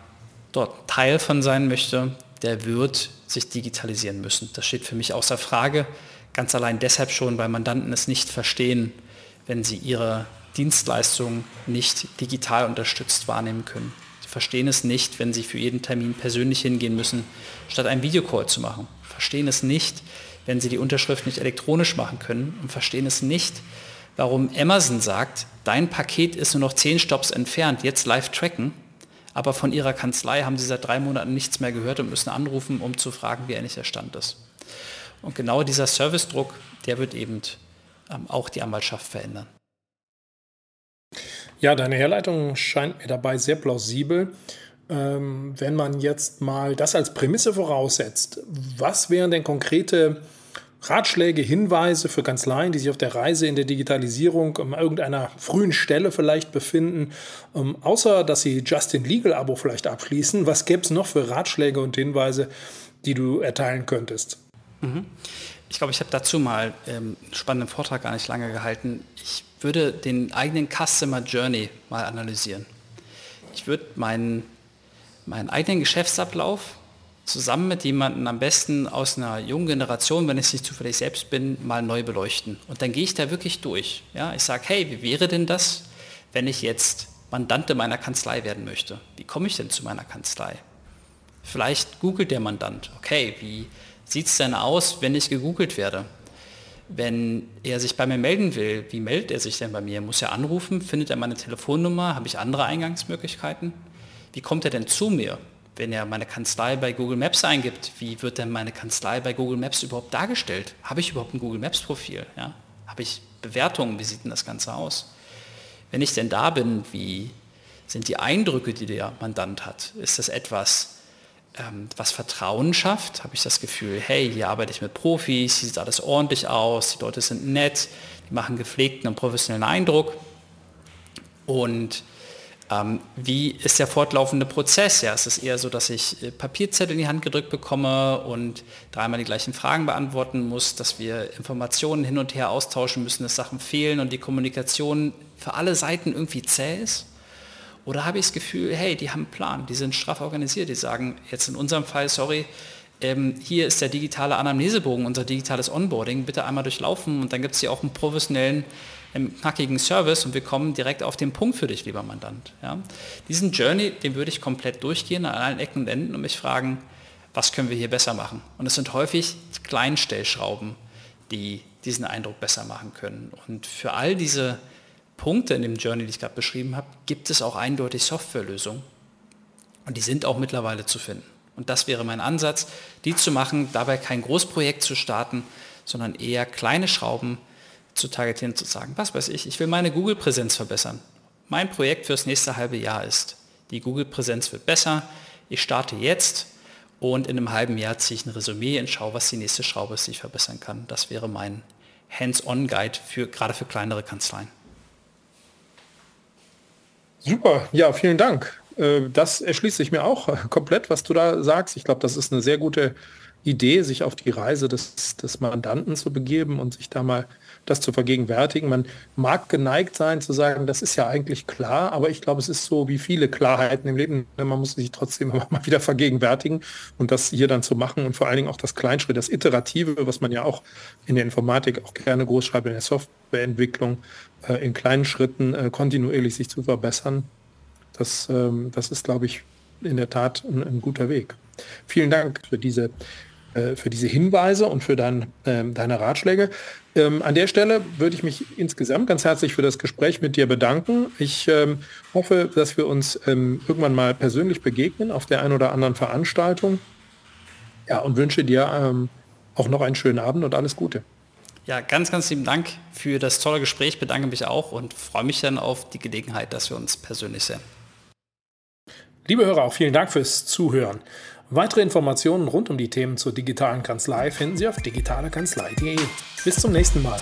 dort Teil von sein möchte, der wird sich digitalisieren müssen. Das steht für mich außer Frage. Ganz allein deshalb schon, weil Mandanten es nicht verstehen, wenn sie ihre Dienstleistungen nicht digital unterstützt wahrnehmen können. Sie verstehen es nicht, wenn sie für jeden Termin persönlich hingehen müssen, statt einen Videocall zu machen. Verstehen es nicht, wenn sie die Unterschrift nicht elektronisch machen können und verstehen es nicht, warum Amazon sagt, dein Paket ist nur noch zehn Stops entfernt, jetzt live tracken, aber von ihrer Kanzlei haben sie seit drei Monaten nichts mehr gehört und müssen anrufen, um zu fragen, wie eigentlich der Stand ist. Und genau dieser Servicedruck, der wird eben ähm, auch die Anwaltschaft verändern. Ja, deine Herleitung scheint mir dabei sehr plausibel. Ähm, wenn man jetzt mal das als Prämisse voraussetzt, was wären denn konkrete Ratschläge, Hinweise für Kanzleien, die sich auf der Reise in der Digitalisierung an irgendeiner frühen Stelle vielleicht befinden, ähm, außer dass sie Justin Legal Abo vielleicht abschließen, was gäbe es noch für Ratschläge und Hinweise, die du erteilen könntest? Mhm. Ich glaube, ich habe dazu mal ähm, einen spannenden Vortrag gar nicht lange gehalten. Ich würde den eigenen Customer Journey mal analysieren. Ich würde meinen, meinen eigenen Geschäftsablauf zusammen mit jemandem am besten aus einer jungen Generation, wenn ich es nicht zufällig selbst bin, mal neu beleuchten. Und dann gehe ich da wirklich durch. Ja, ich sage, hey, wie wäre denn das, wenn ich jetzt Mandante meiner Kanzlei werden möchte? Wie komme ich denn zu meiner Kanzlei? Vielleicht googelt der Mandant, okay, wie sieht es denn aus, wenn ich gegoogelt werde? Wenn er sich bei mir melden will, wie meldet er sich denn bei mir? Muss er anrufen? Findet er meine Telefonnummer? Habe ich andere Eingangsmöglichkeiten? Wie kommt er denn zu mir? wenn er meine Kanzlei bei Google Maps eingibt, wie wird denn meine Kanzlei bei Google Maps überhaupt dargestellt? Habe ich überhaupt ein Google Maps Profil? Ja? Habe ich Bewertungen? Wie sieht denn das Ganze aus? Wenn ich denn da bin, wie sind die Eindrücke, die der Mandant hat? Ist das etwas, ähm, was Vertrauen schafft? Habe ich das Gefühl, hey, hier arbeite ich mit Profis, hier sieht alles ordentlich aus, die Leute sind nett, die machen gepflegten und professionellen Eindruck. Und ähm, wie ist der fortlaufende Prozess? Ja, es ist eher so, dass ich äh, Papierzettel in die Hand gedrückt bekomme und dreimal die gleichen Fragen beantworten muss, dass wir Informationen hin und her austauschen müssen, dass Sachen fehlen und die Kommunikation für alle Seiten irgendwie zäh ist? Oder habe ich das Gefühl, hey, die haben einen Plan, die sind straff organisiert, die sagen jetzt in unserem Fall, sorry, ähm, hier ist der digitale Anamnesebogen, unser digitales Onboarding, bitte einmal durchlaufen und dann gibt es hier auch einen professionellen im knackigen Service und wir kommen direkt auf den Punkt für dich, lieber Mandant. Ja? Diesen Journey, den würde ich komplett durchgehen an allen Ecken und Enden und mich fragen, was können wir hier besser machen? Und es sind häufig Kleinstellschrauben, die diesen Eindruck besser machen können. Und für all diese Punkte in dem Journey, die ich gerade beschrieben habe, gibt es auch eindeutig Softwarelösungen. Und die sind auch mittlerweile zu finden. Und das wäre mein Ansatz, die zu machen, dabei kein Großprojekt zu starten, sondern eher kleine Schrauben, zu targetieren, zu sagen, was weiß ich, ich will meine Google-Präsenz verbessern. Mein Projekt fürs nächste halbe Jahr ist, die Google-Präsenz wird besser, ich starte jetzt und in einem halben Jahr ziehe ich ein Resümee und schaue, was die nächste Schraube ist, die ich verbessern kann. Das wäre mein Hands-on-Guide für, gerade für kleinere Kanzleien. Super, ja, vielen Dank. Äh, das erschließt sich mir auch komplett, was du da sagst. Ich glaube, das ist eine sehr gute Idee, sich auf die Reise des, des Mandanten zu begeben und sich da mal das zu vergegenwärtigen. Man mag geneigt sein zu sagen, das ist ja eigentlich klar, aber ich glaube, es ist so wie viele Klarheiten im Leben. Man muss sich trotzdem immer mal wieder vergegenwärtigen und das hier dann zu machen und vor allen Dingen auch das Kleinschritt, das Iterative, was man ja auch in der Informatik auch gerne groß schreibt, in der Softwareentwicklung, äh, in kleinen Schritten äh, kontinuierlich sich zu verbessern. Das, ähm, das ist, glaube ich, in der Tat ein, ein guter Weg. Vielen Dank für diese äh, für diese Hinweise und für dein, äh, deine Ratschläge. Ähm, an der Stelle würde ich mich insgesamt ganz herzlich für das Gespräch mit dir bedanken. Ich ähm, hoffe, dass wir uns ähm, irgendwann mal persönlich begegnen auf der einen oder anderen Veranstaltung. Ja, und wünsche dir ähm, auch noch einen schönen Abend und alles Gute. Ja, ganz, ganz lieben Dank für das tolle Gespräch. Bedanke mich auch und freue mich dann auf die Gelegenheit, dass wir uns persönlich sehen. Liebe Hörer, auch vielen Dank fürs Zuhören. Weitere Informationen rund um die Themen zur digitalen Kanzlei finden Sie auf digitalekanzlei.de. Bis zum nächsten Mal.